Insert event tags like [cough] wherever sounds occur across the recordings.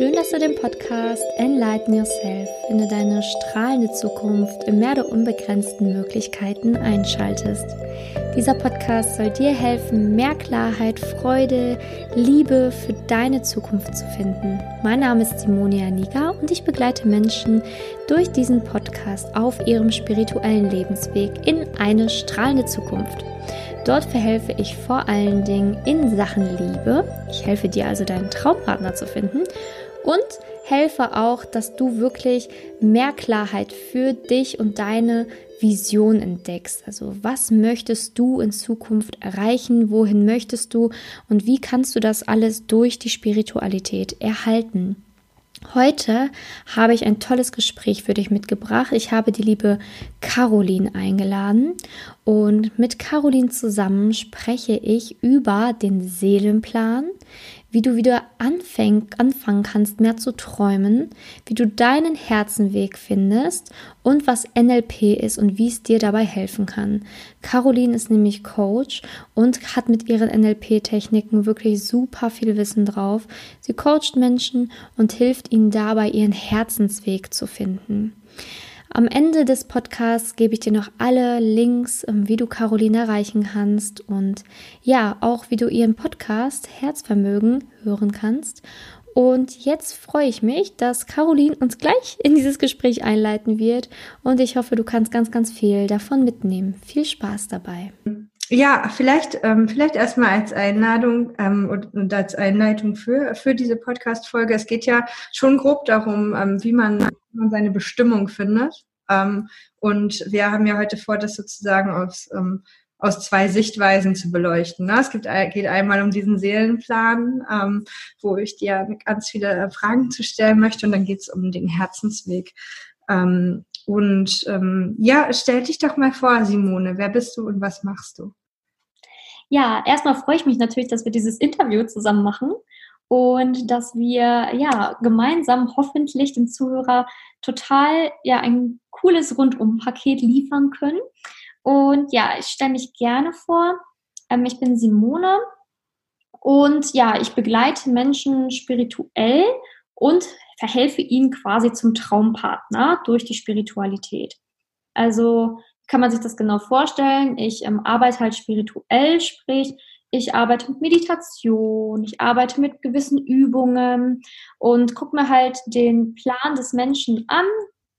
Schön, dass du den Podcast Enlighten Yourself, finde deine strahlende Zukunft im Meer der unbegrenzten Möglichkeiten einschaltest. Dieser Podcast soll dir helfen, mehr Klarheit, Freude, Liebe für deine Zukunft zu finden. Mein Name ist Simonia Niga und ich begleite Menschen durch diesen Podcast auf ihrem spirituellen Lebensweg in eine strahlende Zukunft. Dort verhelfe ich vor allen Dingen in Sachen Liebe. Ich helfe dir also deinen Traumpartner zu finden und helfe auch, dass du wirklich mehr Klarheit für dich und deine Vision entdeckst. Also was möchtest du in Zukunft erreichen? Wohin möchtest du? Und wie kannst du das alles durch die Spiritualität erhalten? Heute habe ich ein tolles Gespräch für dich mitgebracht. Ich habe die liebe Caroline eingeladen und mit Caroline zusammen spreche ich über den Seelenplan, wie du wieder anfäng, anfangen kannst, mehr zu träumen, wie du deinen Herzenweg findest und was NLP ist und wie es dir dabei helfen kann. Caroline ist nämlich Coach und hat mit ihren NLP-Techniken wirklich super viel Wissen drauf. Sie coacht Menschen und hilft ihnen dabei, ihren Herzensweg zu finden. Am Ende des Podcasts gebe ich dir noch alle Links, ähm, wie du Caroline erreichen kannst und ja, auch wie du ihren Podcast Herzvermögen hören kannst. Und jetzt freue ich mich, dass Caroline uns gleich in dieses Gespräch einleiten wird und ich hoffe, du kannst ganz, ganz viel davon mitnehmen. Viel Spaß dabei. Ja, vielleicht, ähm, vielleicht erstmal als Einladung ähm, und, und, als Einleitung für, für diese Podcast-Folge. Es geht ja schon grob darum, ähm, wie man, man seine Bestimmung findet. Ähm, und wir haben ja heute vor, das sozusagen aus, ähm, aus zwei Sichtweisen zu beleuchten. Ne? Es gibt, geht einmal um diesen Seelenplan, ähm, wo ich dir ganz viele Fragen zu stellen möchte, und dann geht es um den Herzensweg. Und ähm, ja, stell dich doch mal vor, Simone, wer bist du und was machst du? Ja, erstmal freue ich mich natürlich, dass wir dieses Interview zusammen machen und dass wir ja gemeinsam hoffentlich dem Zuhörer total ja ein cooles Rundum-Paket liefern können. Und ja, ich stelle mich gerne vor. Ähm, ich bin Simone und ja, ich begleite Menschen spirituell und verhelfe ihnen quasi zum Traumpartner durch die Spiritualität. Also kann man sich das genau vorstellen. Ich ähm, arbeite halt spirituell, sprich, ich arbeite mit Meditation, ich arbeite mit gewissen Übungen und gucke mir halt den Plan des Menschen an,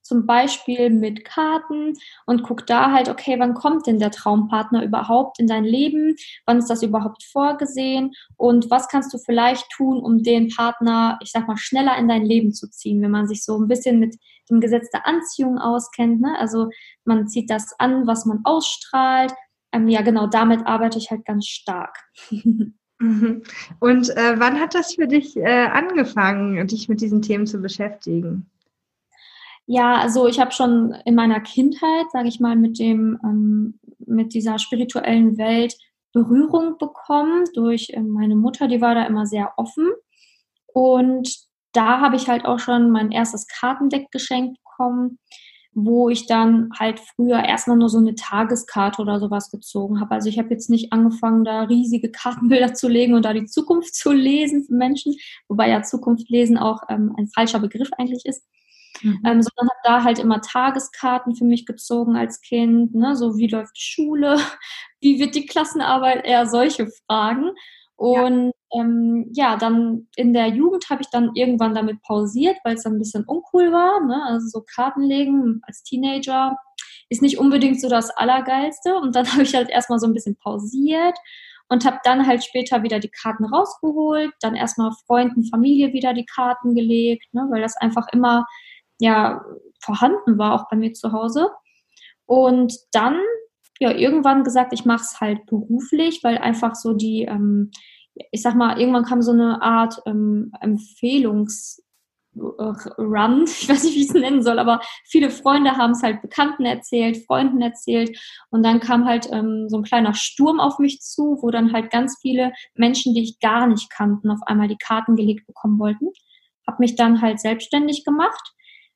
zum Beispiel mit Karten und guck da halt, okay, wann kommt denn der Traumpartner überhaupt in dein Leben? Wann ist das überhaupt vorgesehen? Und was kannst du vielleicht tun, um den Partner, ich sag mal, schneller in dein Leben zu ziehen, wenn man sich so ein bisschen mit dem Gesetz der Anziehung auskennt? Ne? Also man zieht das an, was man ausstrahlt. Ähm, ja, genau, damit arbeite ich halt ganz stark. [laughs] Mhm. Und äh, wann hat das für dich äh, angefangen, dich mit diesen Themen zu beschäftigen? Ja, also ich habe schon in meiner Kindheit, sage ich mal, mit dem ähm, mit dieser spirituellen Welt Berührung bekommen durch äh, meine Mutter, die war da immer sehr offen und da habe ich halt auch schon mein erstes Kartendeck geschenkt bekommen, wo ich dann halt früher erstmal nur so eine Tageskarte oder sowas gezogen habe. Also ich habe jetzt nicht angefangen, da riesige Kartenbilder zu legen und da die Zukunft zu lesen für Menschen, wobei ja Zukunft lesen auch ähm, ein falscher Begriff eigentlich ist mhm. ähm, sondern habe da halt immer Tageskarten für mich gezogen als Kind, ne? so wie läuft die Schule, [laughs] wie wird die Klassenarbeit, eher solche Fragen. Und ja, ähm, ja dann in der Jugend habe ich dann irgendwann damit pausiert, weil es dann ein bisschen uncool war. Ne? Also so Karten legen als Teenager ist nicht unbedingt so das Allergeilste. Und dann [laughs] habe ich halt erstmal so ein bisschen pausiert und habe dann halt später wieder die Karten rausgeholt, dann erstmal Freunden, Familie wieder die Karten gelegt, ne? weil das einfach immer ja vorhanden war, auch bei mir zu Hause. Und dann ja irgendwann gesagt, ich mache es halt beruflich, weil einfach so die, ähm, ich sag mal, irgendwann kam so eine Art ähm, Empfehlungs- Run, [laughs] ich weiß nicht, wie ich es nennen soll, aber viele Freunde haben es halt Bekannten erzählt, Freunden erzählt und dann kam halt ähm, so ein kleiner Sturm auf mich zu, wo dann halt ganz viele Menschen, die ich gar nicht kannten, auf einmal die Karten gelegt bekommen wollten. Hab mich dann halt selbstständig gemacht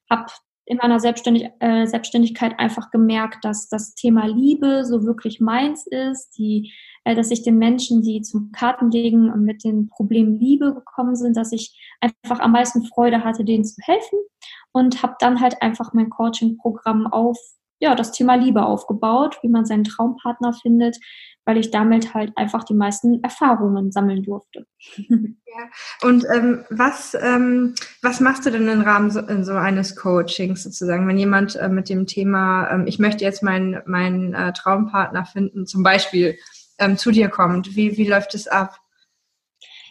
habe in meiner Selbstständig äh, Selbstständigkeit einfach gemerkt, dass das Thema Liebe so wirklich meins ist, die äh, dass ich den Menschen, die zum Kartenlegen mit den Problemen Liebe gekommen sind, dass ich einfach am meisten Freude hatte, denen zu helfen und habe dann halt einfach mein Coaching-Programm auf ja, das Thema Liebe aufgebaut, wie man seinen Traumpartner findet, weil ich damit halt einfach die meisten Erfahrungen sammeln durfte. [laughs] Ja. Und ähm, was, ähm, was machst du denn im Rahmen so, in so eines Coachings sozusagen, wenn jemand äh, mit dem Thema, ähm, ich möchte jetzt meinen meinen äh, Traumpartner finden, zum Beispiel ähm, zu dir kommt, wie, wie läuft es ab?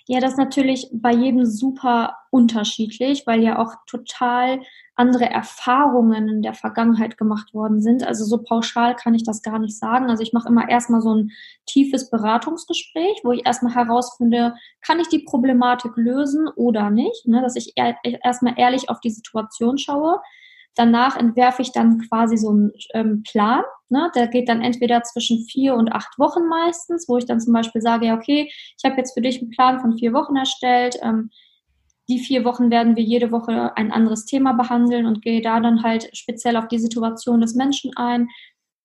Ja, das ist natürlich bei jedem super unterschiedlich, weil ja auch total andere Erfahrungen in der Vergangenheit gemacht worden sind. Also so pauschal kann ich das gar nicht sagen. Also ich mache immer erstmal so ein tiefes Beratungsgespräch, wo ich erstmal herausfinde, kann ich die Problematik lösen oder nicht, ne? dass ich erstmal ehrlich auf die Situation schaue. Danach entwerfe ich dann quasi so einen ähm, Plan. Ne? Der geht dann entweder zwischen vier und acht Wochen meistens, wo ich dann zum Beispiel sage, ja, okay, ich habe jetzt für dich einen Plan von vier Wochen erstellt. Ähm, die vier Wochen werden wir jede Woche ein anderes Thema behandeln und gehe da dann halt speziell auf die Situation des Menschen ein.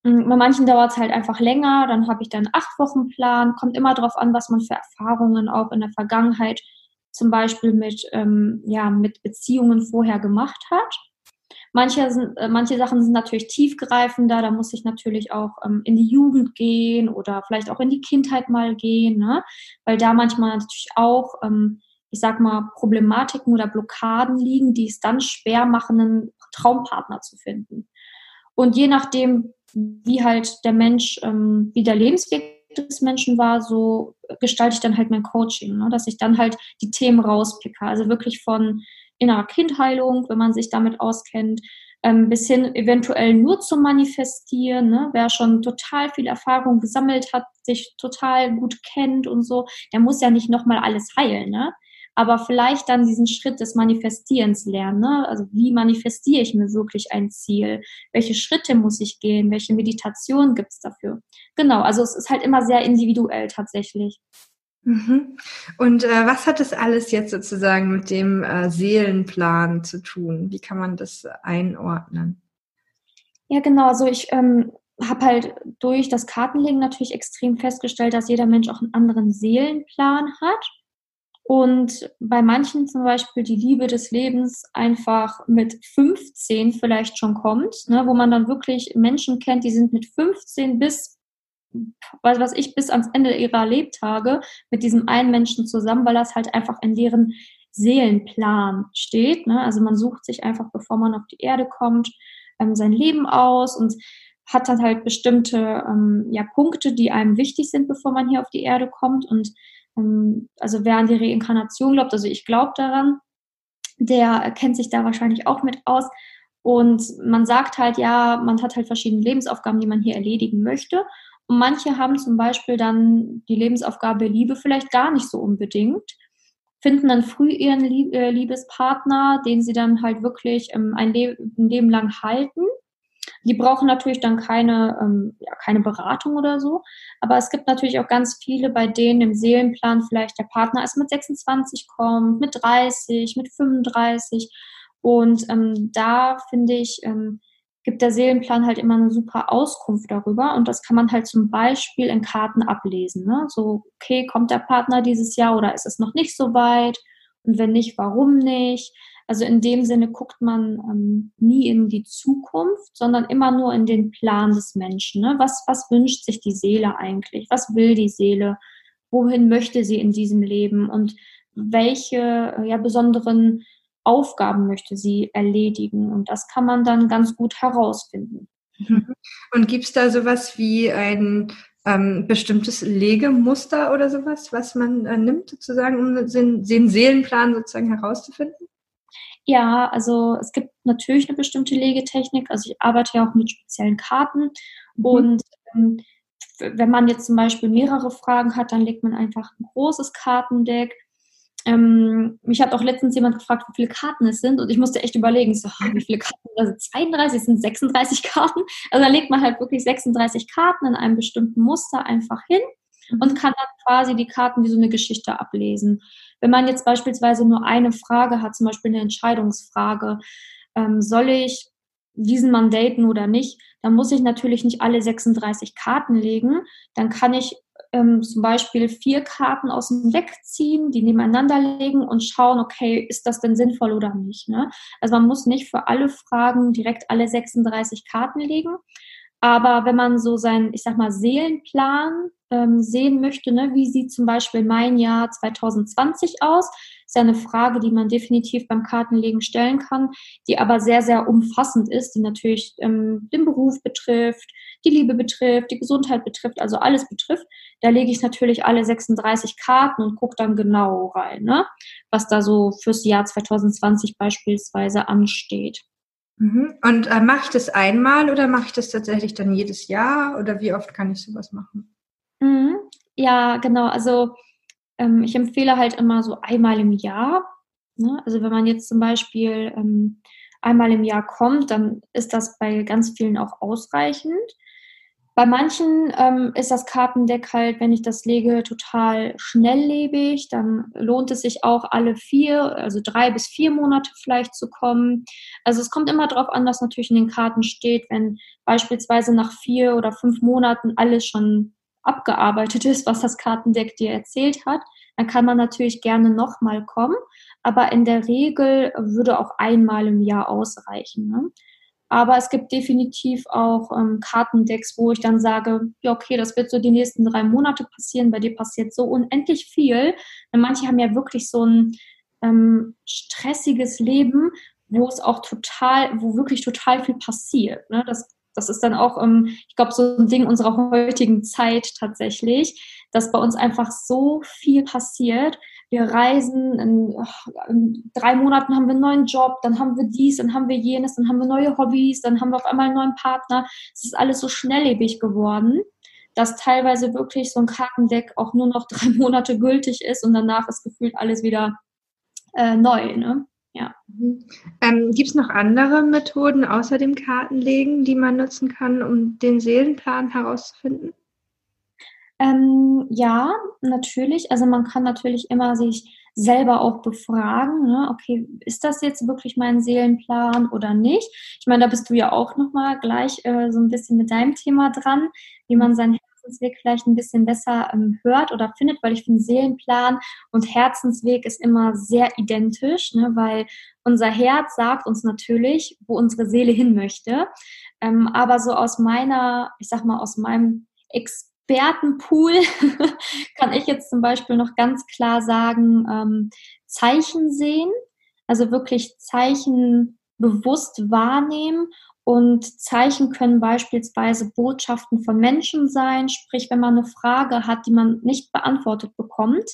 Mm, bei manchen dauert es halt einfach länger, dann habe ich dann acht Wochen Plan, kommt immer darauf an, was man für Erfahrungen auch in der Vergangenheit zum Beispiel mit, ähm, ja, mit Beziehungen vorher gemacht hat. Manche, sind, äh, manche Sachen sind natürlich tiefgreifender, da muss ich natürlich auch ähm, in die Jugend gehen oder vielleicht auch in die Kindheit mal gehen, ne? weil da manchmal natürlich auch ähm, ich sag mal, Problematiken oder Blockaden liegen, die es dann schwer machen, einen Traumpartner zu finden. Und je nachdem, wie halt der Mensch, ähm, wie der Lebensweg des Menschen war, so gestalte ich dann halt mein Coaching, ne? dass ich dann halt die Themen rauspicke. Also wirklich von innerer Kindheilung, wenn man sich damit auskennt, ähm, bis hin eventuell nur zu manifestieren. Ne? Wer schon total viel Erfahrung gesammelt hat, sich total gut kennt und so, der muss ja nicht nochmal alles heilen. Ne? aber vielleicht dann diesen Schritt des Manifestierens lernen. Ne? Also wie manifestiere ich mir wirklich ein Ziel? Welche Schritte muss ich gehen? Welche Meditation gibt es dafür? Genau, also es ist halt immer sehr individuell tatsächlich. Mhm. Und äh, was hat das alles jetzt sozusagen mit dem äh, Seelenplan zu tun? Wie kann man das einordnen? Ja, genau. Also ich ähm, habe halt durch das Kartenlegen natürlich extrem festgestellt, dass jeder Mensch auch einen anderen Seelenplan hat. Und bei manchen zum Beispiel die Liebe des Lebens einfach mit 15 vielleicht schon kommt, ne, wo man dann wirklich Menschen kennt, die sind mit 15 bis, was weiß ich, bis ans Ende ihrer Lebtage mit diesem einen Menschen zusammen, weil das halt einfach in deren Seelenplan steht. Ne? Also man sucht sich einfach, bevor man auf die Erde kommt, ähm, sein Leben aus und hat dann halt bestimmte ähm, ja, Punkte, die einem wichtig sind, bevor man hier auf die Erde kommt. Und ähm, also wer an die Reinkarnation glaubt, also ich glaube daran, der kennt sich da wahrscheinlich auch mit aus. Und man sagt halt, ja, man hat halt verschiedene Lebensaufgaben, die man hier erledigen möchte. Und manche haben zum Beispiel dann die Lebensaufgabe Liebe vielleicht gar nicht so unbedingt, finden dann früh ihren äh, Liebespartner, den sie dann halt wirklich ähm, ein, Leben lang halten die brauchen natürlich dann keine, ähm, ja, keine Beratung oder so. Aber es gibt natürlich auch ganz viele, bei denen im Seelenplan vielleicht der Partner erst mit 26 kommt, mit 30, mit 35. Und ähm, da finde ich, ähm, gibt der Seelenplan halt immer eine super Auskunft darüber. Und das kann man halt zum Beispiel in Karten ablesen. Ne? So, okay, kommt der Partner dieses Jahr oder ist es noch nicht so weit? Und wenn nicht, warum nicht? Also in dem Sinne guckt man ähm, nie in die Zukunft, sondern immer nur in den Plan des Menschen. Ne? Was, was wünscht sich die Seele eigentlich? Was will die Seele? Wohin möchte sie in diesem Leben? Und welche ja, besonderen Aufgaben möchte sie erledigen? Und das kann man dann ganz gut herausfinden. Mhm. Und gibt es da sowas wie ein ähm, bestimmtes Legemuster oder sowas, was man äh, nimmt, sozusagen, um den, den Seelenplan sozusagen herauszufinden? Ja, also es gibt natürlich eine bestimmte Legetechnik. Also ich arbeite ja auch mit speziellen Karten. Mhm. Und ähm, wenn man jetzt zum Beispiel mehrere Fragen hat, dann legt man einfach ein großes Kartendeck. Ähm, mich hat auch letztens jemand gefragt, wie viele Karten es sind. Und ich musste echt überlegen, so, wie viele Karten? Also 32, sind 36 [laughs] Karten. Also dann legt man halt wirklich 36 Karten in einem bestimmten Muster einfach hin und mhm. kann dann quasi die Karten wie so eine Geschichte ablesen. Wenn man jetzt beispielsweise nur eine Frage hat, zum Beispiel eine Entscheidungsfrage, ähm, soll ich diesen Mann daten oder nicht, dann muss ich natürlich nicht alle 36 Karten legen. Dann kann ich ähm, zum Beispiel vier Karten aus dem Deck ziehen, die nebeneinander legen und schauen, okay, ist das denn sinnvoll oder nicht? Ne? Also man muss nicht für alle Fragen direkt alle 36 Karten legen. Aber wenn man so seinen, ich sag mal, Seelenplan ähm, sehen möchte, ne, wie sieht zum Beispiel mein Jahr 2020 aus, ist ja eine Frage, die man definitiv beim Kartenlegen stellen kann, die aber sehr, sehr umfassend ist, die natürlich ähm, den Beruf betrifft, die Liebe betrifft, die Gesundheit betrifft, also alles betrifft. Da lege ich natürlich alle 36 Karten und gucke dann genau rein, ne, was da so fürs Jahr 2020 beispielsweise ansteht. Mhm. Und äh, mache ich das einmal oder mache ich das tatsächlich dann jedes Jahr oder wie oft kann ich sowas machen? Mhm. Ja, genau. Also ähm, ich empfehle halt immer so einmal im Jahr. Ne? Also wenn man jetzt zum Beispiel ähm, einmal im Jahr kommt, dann ist das bei ganz vielen auch ausreichend. Bei manchen ähm, ist das Kartendeck halt, wenn ich das lege, total schnelllebig. Dann lohnt es sich auch alle vier, also drei bis vier Monate vielleicht zu kommen. Also es kommt immer darauf an, was natürlich in den Karten steht. Wenn beispielsweise nach vier oder fünf Monaten alles schon abgearbeitet ist, was das Kartendeck dir erzählt hat, dann kann man natürlich gerne nochmal kommen. Aber in der Regel würde auch einmal im Jahr ausreichen. Ne? Aber es gibt definitiv auch ähm, Kartendecks, wo ich dann sage, ja, okay, das wird so die nächsten drei Monate passieren, bei dir passiert so unendlich viel. Denn manche haben ja wirklich so ein ähm, stressiges Leben, wo es auch total, wo wirklich total viel passiert. Ne? Das, das ist dann auch, ähm, ich glaube, so ein Ding unserer heutigen Zeit tatsächlich, dass bei uns einfach so viel passiert, wir reisen, in, in, drei Monaten haben wir einen neuen Job, dann haben wir dies, dann haben wir jenes, dann haben wir neue Hobbys, dann haben wir auf einmal einen neuen Partner. Es ist alles so schnelllebig geworden, dass teilweise wirklich so ein Kartendeck auch nur noch [laughs] drei Monate gültig ist und danach ist gefühlt alles wieder äh, neu. Ne? Ja. Mhm. Ähm, Gibt es noch andere Methoden außer dem Kartenlegen, die man nutzen kann, um den Seelenplan herauszufinden? Ähm, ja, natürlich. Also man kann natürlich immer sich selber auch befragen, ne? okay, ist das jetzt wirklich mein Seelenplan oder nicht? Ich meine, da bist du ja auch nochmal gleich äh, so ein bisschen mit deinem Thema dran, wie man seinen Herzensweg vielleicht ein bisschen besser ähm, hört oder findet, weil ich finde, Seelenplan und Herzensweg ist immer sehr identisch, ne? weil unser Herz sagt uns natürlich, wo unsere Seele hin möchte. Ähm, aber so aus meiner, ich sag mal, aus meinem Ex Expertenpool [laughs] kann ich jetzt zum Beispiel noch ganz klar sagen, ähm, Zeichen sehen, also wirklich Zeichen bewusst wahrnehmen und Zeichen können beispielsweise Botschaften von Menschen sein, sprich wenn man eine Frage hat, die man nicht beantwortet bekommt,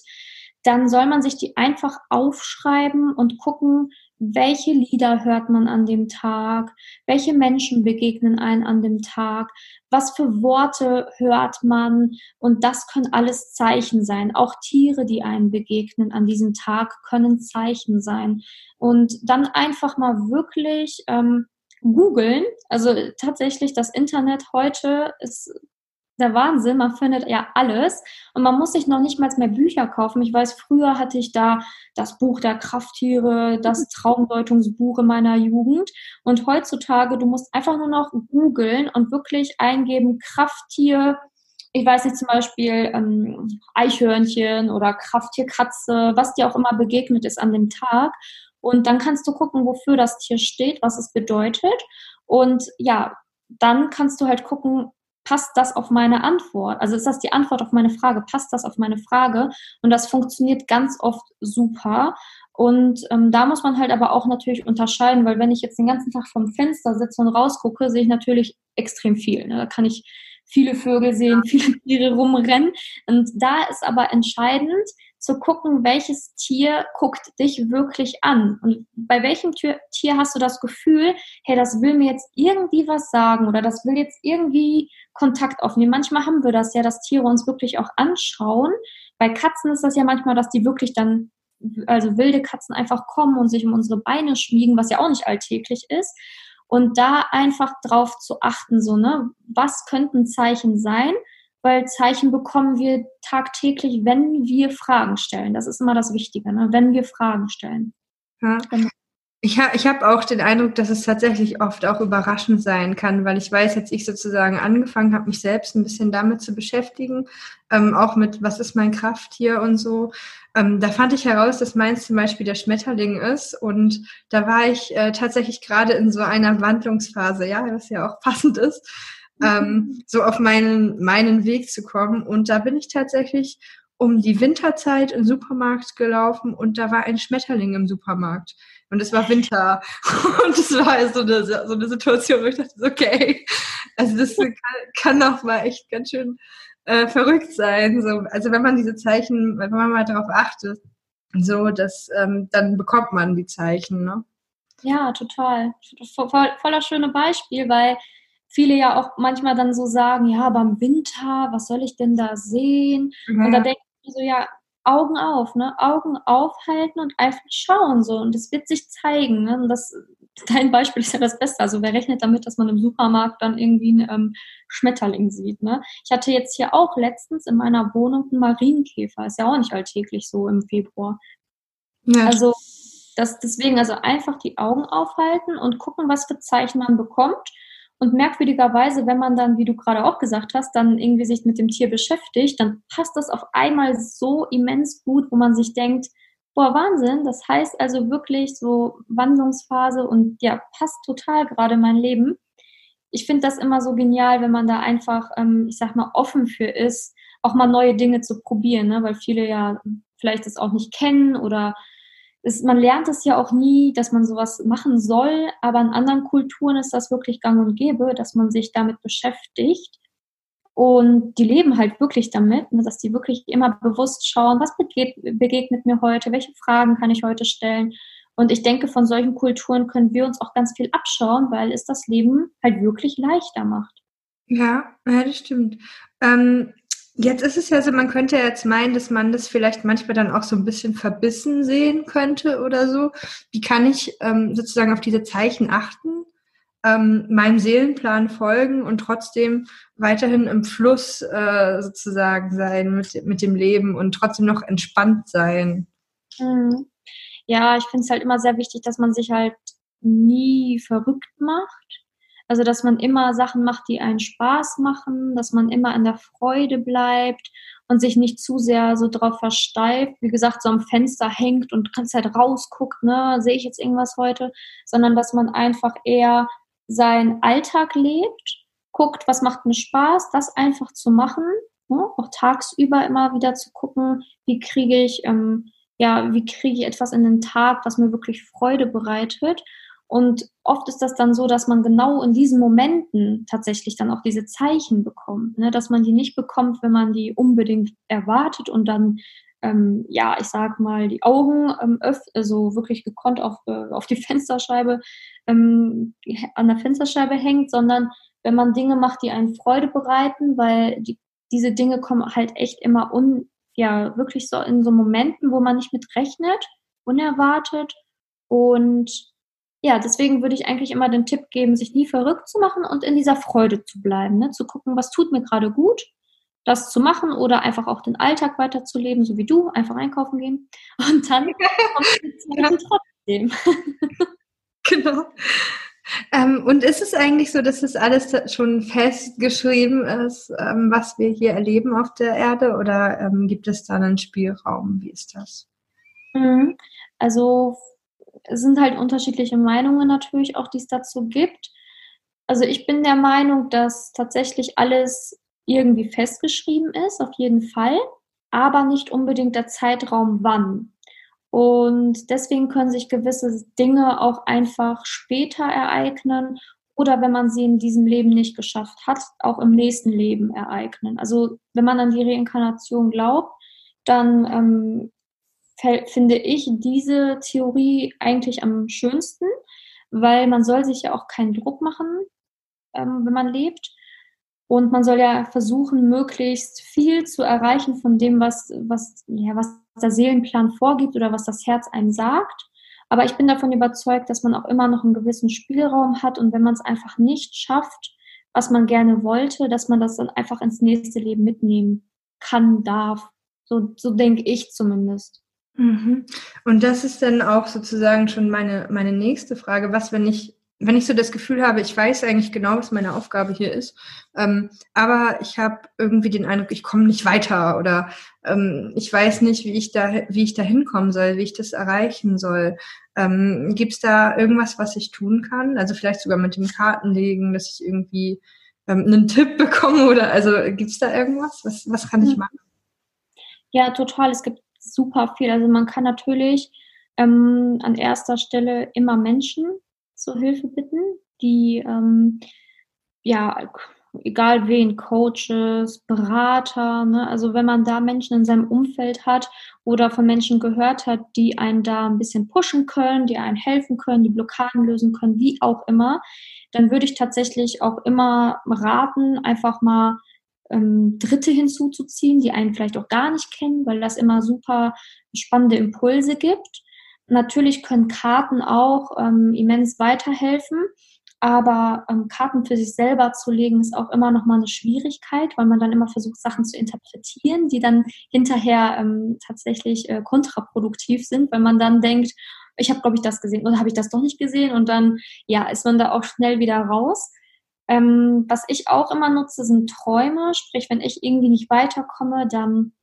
dann soll man sich die einfach aufschreiben und gucken, welche Lieder hört man an dem Tag, welche Menschen begegnen einen an dem Tag, was für Worte hört man und das können alles Zeichen sein. Auch Tiere, die einem begegnen an diesem Tag, können Zeichen sein. Und dann einfach mal wirklich ähm, googeln. Also tatsächlich, das Internet heute ist der Wahnsinn. Man findet ja alles und man muss sich noch nicht mal mehr Bücher kaufen. Ich weiß, früher hatte ich da das Buch der Krafttiere, das mhm. Traumdeutungsbuch in meiner Jugend und heutzutage, du musst einfach nur noch googeln und wirklich eingeben Krafttier, ich weiß nicht, zum Beispiel ähm, Eichhörnchen oder Krafttierkatze, was dir auch immer begegnet ist an dem Tag. Und dann kannst du gucken, wofür das Tier steht, was es bedeutet. Und ja, dann kannst du halt gucken, passt das auf meine Antwort? Also ist das die Antwort auf meine Frage? Passt das auf meine Frage? Und das funktioniert ganz oft super. Und ähm, da muss man halt aber auch natürlich unterscheiden, weil wenn ich jetzt den ganzen Tag vom Fenster sitze und rausgucke, sehe ich natürlich extrem viel. Ne? Da kann ich viele Vögel sehen, [laughs] viele Tiere rumrennen. Und da ist aber entscheidend, zu gucken, welches Tier guckt dich wirklich an und bei welchem Tier, Tier hast du das Gefühl, hey, das will mir jetzt irgendwie was sagen oder das will jetzt irgendwie Kontakt aufnehmen. Manchmal haben wir das ja, dass Tiere uns wirklich auch anschauen. Bei Katzen ist das ja manchmal, dass die wirklich dann, also wilde Katzen einfach kommen und sich um unsere Beine schmiegen, was ja auch nicht alltäglich ist. Und da einfach drauf zu achten, so, ne, was könnten Zeichen sein? Weil Zeichen bekommen wir tagtäglich, wenn wir Fragen stellen. Das ist immer das Wichtige, ne? wenn wir Fragen stellen. Ja. Genau. Ich habe ich hab auch den Eindruck, dass es tatsächlich oft auch überraschend sein kann, weil ich weiß, als ich sozusagen angefangen habe, mich selbst ein bisschen damit zu beschäftigen, ähm, auch mit, was ist mein Krafttier und so, ähm, da fand ich heraus, dass meins zum Beispiel der Schmetterling ist und da war ich äh, tatsächlich gerade in so einer Wandlungsphase, ja, was ja auch passend ist, ähm, [laughs] so auf meinen, meinen Weg zu kommen und da bin ich tatsächlich um die Winterzeit im Supermarkt gelaufen und da war ein Schmetterling im Supermarkt. Und es war Winter. [laughs] Und es war so eine, so eine Situation, wo ich dachte, okay, also das kann, kann auch mal echt ganz schön äh, verrückt sein. So, also wenn man diese Zeichen, wenn man mal darauf achtet, so, dass ähm, dann bekommt man die Zeichen, ne? Ja, total. Voll, voller schöne Beispiel, weil viele ja auch manchmal dann so sagen, ja, beim Winter, was soll ich denn da sehen? Mhm. Und da denke ich so, ja, Augen auf, ne? Augen aufhalten und einfach schauen so. Und es wird sich zeigen. Ne? Und das, [laughs] dein Beispiel ist ja das Beste. Also wer rechnet damit, dass man im Supermarkt dann irgendwie einen ähm, Schmetterling sieht? Ne? Ich hatte jetzt hier auch letztens in meiner Wohnung einen Marienkäfer. Ist ja auch nicht alltäglich so im Februar. Ja. Also das, deswegen also einfach die Augen aufhalten und gucken, was für Zeichen man bekommt und merkwürdigerweise, wenn man dann, wie du gerade auch gesagt hast, dann irgendwie sich mit dem Tier beschäftigt, dann passt das auf einmal so immens gut, wo man sich denkt, boah, Wahnsinn, das heißt also wirklich so Wandlungsphase und ja, passt total gerade mein Leben. Ich finde das immer so genial, wenn man da einfach, ähm, ich sag mal, offen für ist, auch mal neue Dinge zu probieren, ne? weil viele ja vielleicht das auch nicht kennen oder ist, man lernt es ja auch nie, dass man sowas machen soll, aber in anderen Kulturen ist das wirklich gang und gäbe, dass man sich damit beschäftigt. Und die leben halt wirklich damit, ne, dass die wirklich immer bewusst schauen, was begegnet mir heute, welche Fragen kann ich heute stellen. Und ich denke, von solchen Kulturen können wir uns auch ganz viel abschauen, weil es das Leben halt wirklich leichter macht. Ja, ja das stimmt. Ähm, Jetzt ist es ja so, man könnte jetzt meinen, dass man das vielleicht manchmal dann auch so ein bisschen verbissen sehen könnte oder so. Wie kann ich ähm, sozusagen auf diese Zeichen achten, ähm, meinem Seelenplan folgen und trotzdem weiterhin im Fluss äh, sozusagen sein mit, mit dem Leben und trotzdem noch entspannt sein? Mhm. Ja, ich finde es halt immer sehr wichtig, dass man sich halt nie verrückt macht also, dass man immer Sachen macht, die einen Spaß machen, dass man immer in der Freude bleibt und sich nicht zu sehr so drauf versteift, wie gesagt, so am Fenster hängt und ganze Zeit rausguckt, ne, sehe ich jetzt irgendwas heute, sondern dass man einfach eher seinen Alltag lebt, guckt, was macht mir Spaß, das einfach zu machen, ne, auch tagsüber immer wieder zu gucken, wie kriege ich, ähm, ja, wie kriege ich etwas in den Tag, was mir wirklich Freude bereitet und oft ist das dann so, dass man genau in diesen Momenten tatsächlich dann auch diese Zeichen bekommt, ne? dass man die nicht bekommt, wenn man die unbedingt erwartet und dann, ähm, ja, ich sag mal, die Augen ähm, öffnet, also wirklich gekonnt auf, äh, auf die [laughs] Fensterscheibe, ähm, an der Fensterscheibe hängt, sondern wenn man Dinge macht, die einen Freude bereiten, weil die, diese Dinge kommen halt echt immer un, ja, wirklich so in so Momenten, wo man nicht mit rechnet, unerwartet und ja, deswegen würde ich eigentlich immer den Tipp geben, sich nie verrückt zu machen und in dieser Freude zu bleiben, ne? zu gucken, was tut mir gerade gut, das zu machen oder einfach auch den Alltag weiterzuleben, so wie du, einfach einkaufen gehen [laughs] und dann [laughs] kommt trotzdem. [laughs] genau. Ähm, und ist es eigentlich so, dass das alles schon festgeschrieben ist, ähm, was wir hier erleben auf der Erde, oder ähm, gibt es da einen Spielraum? Wie ist das? Mhm. Also es sind halt unterschiedliche Meinungen natürlich auch, die es dazu gibt. Also ich bin der Meinung, dass tatsächlich alles irgendwie festgeschrieben ist, auf jeden Fall, aber nicht unbedingt der Zeitraum wann. Und deswegen können sich gewisse Dinge auch einfach später ereignen oder wenn man sie in diesem Leben nicht geschafft hat, auch im nächsten Leben ereignen. Also wenn man an die Reinkarnation glaubt, dann ähm, finde ich diese Theorie eigentlich am schönsten, weil man soll sich ja auch keinen Druck machen, ähm, wenn man lebt. Und man soll ja versuchen, möglichst viel zu erreichen von dem, was, was, ja, was der Seelenplan vorgibt oder was das Herz einem sagt. Aber ich bin davon überzeugt, dass man auch immer noch einen gewissen Spielraum hat und wenn man es einfach nicht schafft, was man gerne wollte, dass man das dann einfach ins nächste Leben mitnehmen kann, darf. So, so denke ich zumindest. Mhm. Und das ist dann auch sozusagen schon meine, meine nächste Frage. Was, wenn ich, wenn ich so das Gefühl habe, ich weiß eigentlich genau, was meine Aufgabe hier ist, ähm, aber ich habe irgendwie den Eindruck, ich komme nicht weiter oder ähm, ich weiß nicht, wie ich da, wie ich da hinkommen soll, wie ich das erreichen soll. Ähm, Gibt es da irgendwas, was ich tun kann? Also vielleicht sogar mit dem Kartenlegen, dass ich irgendwie ähm, einen Tipp [laughs] bekomme oder also gibt es da irgendwas? Was, was kann ich hm. machen? Ja, total. Es gibt super viel. Also man kann natürlich ähm, an erster Stelle immer Menschen zur Hilfe bitten, die ähm, ja egal wen, Coaches, Berater, ne? also wenn man da Menschen in seinem Umfeld hat oder von Menschen gehört hat, die einen da ein bisschen pushen können, die einen helfen können, die Blockaden lösen können, wie auch immer, dann würde ich tatsächlich auch immer raten, einfach mal ähm, Dritte hinzuzuziehen, die einen vielleicht auch gar nicht kennen, weil das immer super spannende Impulse gibt. Natürlich können Karten auch ähm, immens weiterhelfen, aber ähm, Karten für sich selber zu legen ist auch immer noch mal eine Schwierigkeit, weil man dann immer versucht, Sachen zu interpretieren, die dann hinterher ähm, tatsächlich äh, kontraproduktiv sind, weil man dann denkt, ich habe, glaube ich, das gesehen oder habe ich das doch nicht gesehen und dann ja ist man da auch schnell wieder raus. Ähm, was ich auch immer nutze, sind Träume. Sprich, wenn ich irgendwie nicht weiterkomme, dann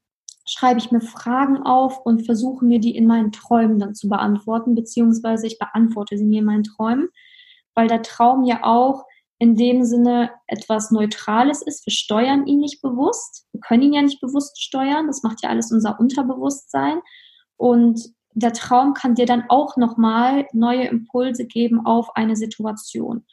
schreibe ich mir Fragen auf und versuche mir die in meinen Träumen dann zu beantworten, beziehungsweise ich beantworte sie mir in meinen Träumen, weil der Traum ja auch in dem Sinne etwas Neutrales ist. Wir steuern ihn nicht bewusst. Wir können ihn ja nicht bewusst steuern. Das macht ja alles unser Unterbewusstsein. Und der Traum kann dir dann auch nochmal neue Impulse geben auf eine Situation.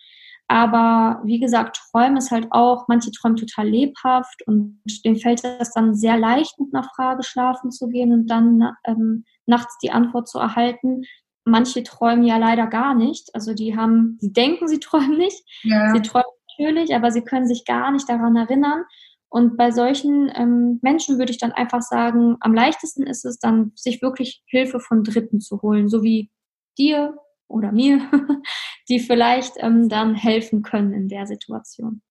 Aber wie gesagt, Träumen ist halt auch, manche träumen total lebhaft und denen fällt es dann sehr leicht, mit einer Frage schlafen zu gehen und dann ähm, nachts die Antwort zu erhalten. Manche träumen ja leider gar nicht. Also die haben, sie denken, sie [laughs] träumen nicht. Ja. Sie träumen natürlich, aber sie können sich gar nicht daran erinnern. Und bei solchen ähm, Menschen würde ich dann einfach sagen, am leichtesten ist es dann, sich wirklich Hilfe von Dritten zu holen, so wie dir oder mir, [laughs] die vielleicht ähm, dann helfen können in der Situation.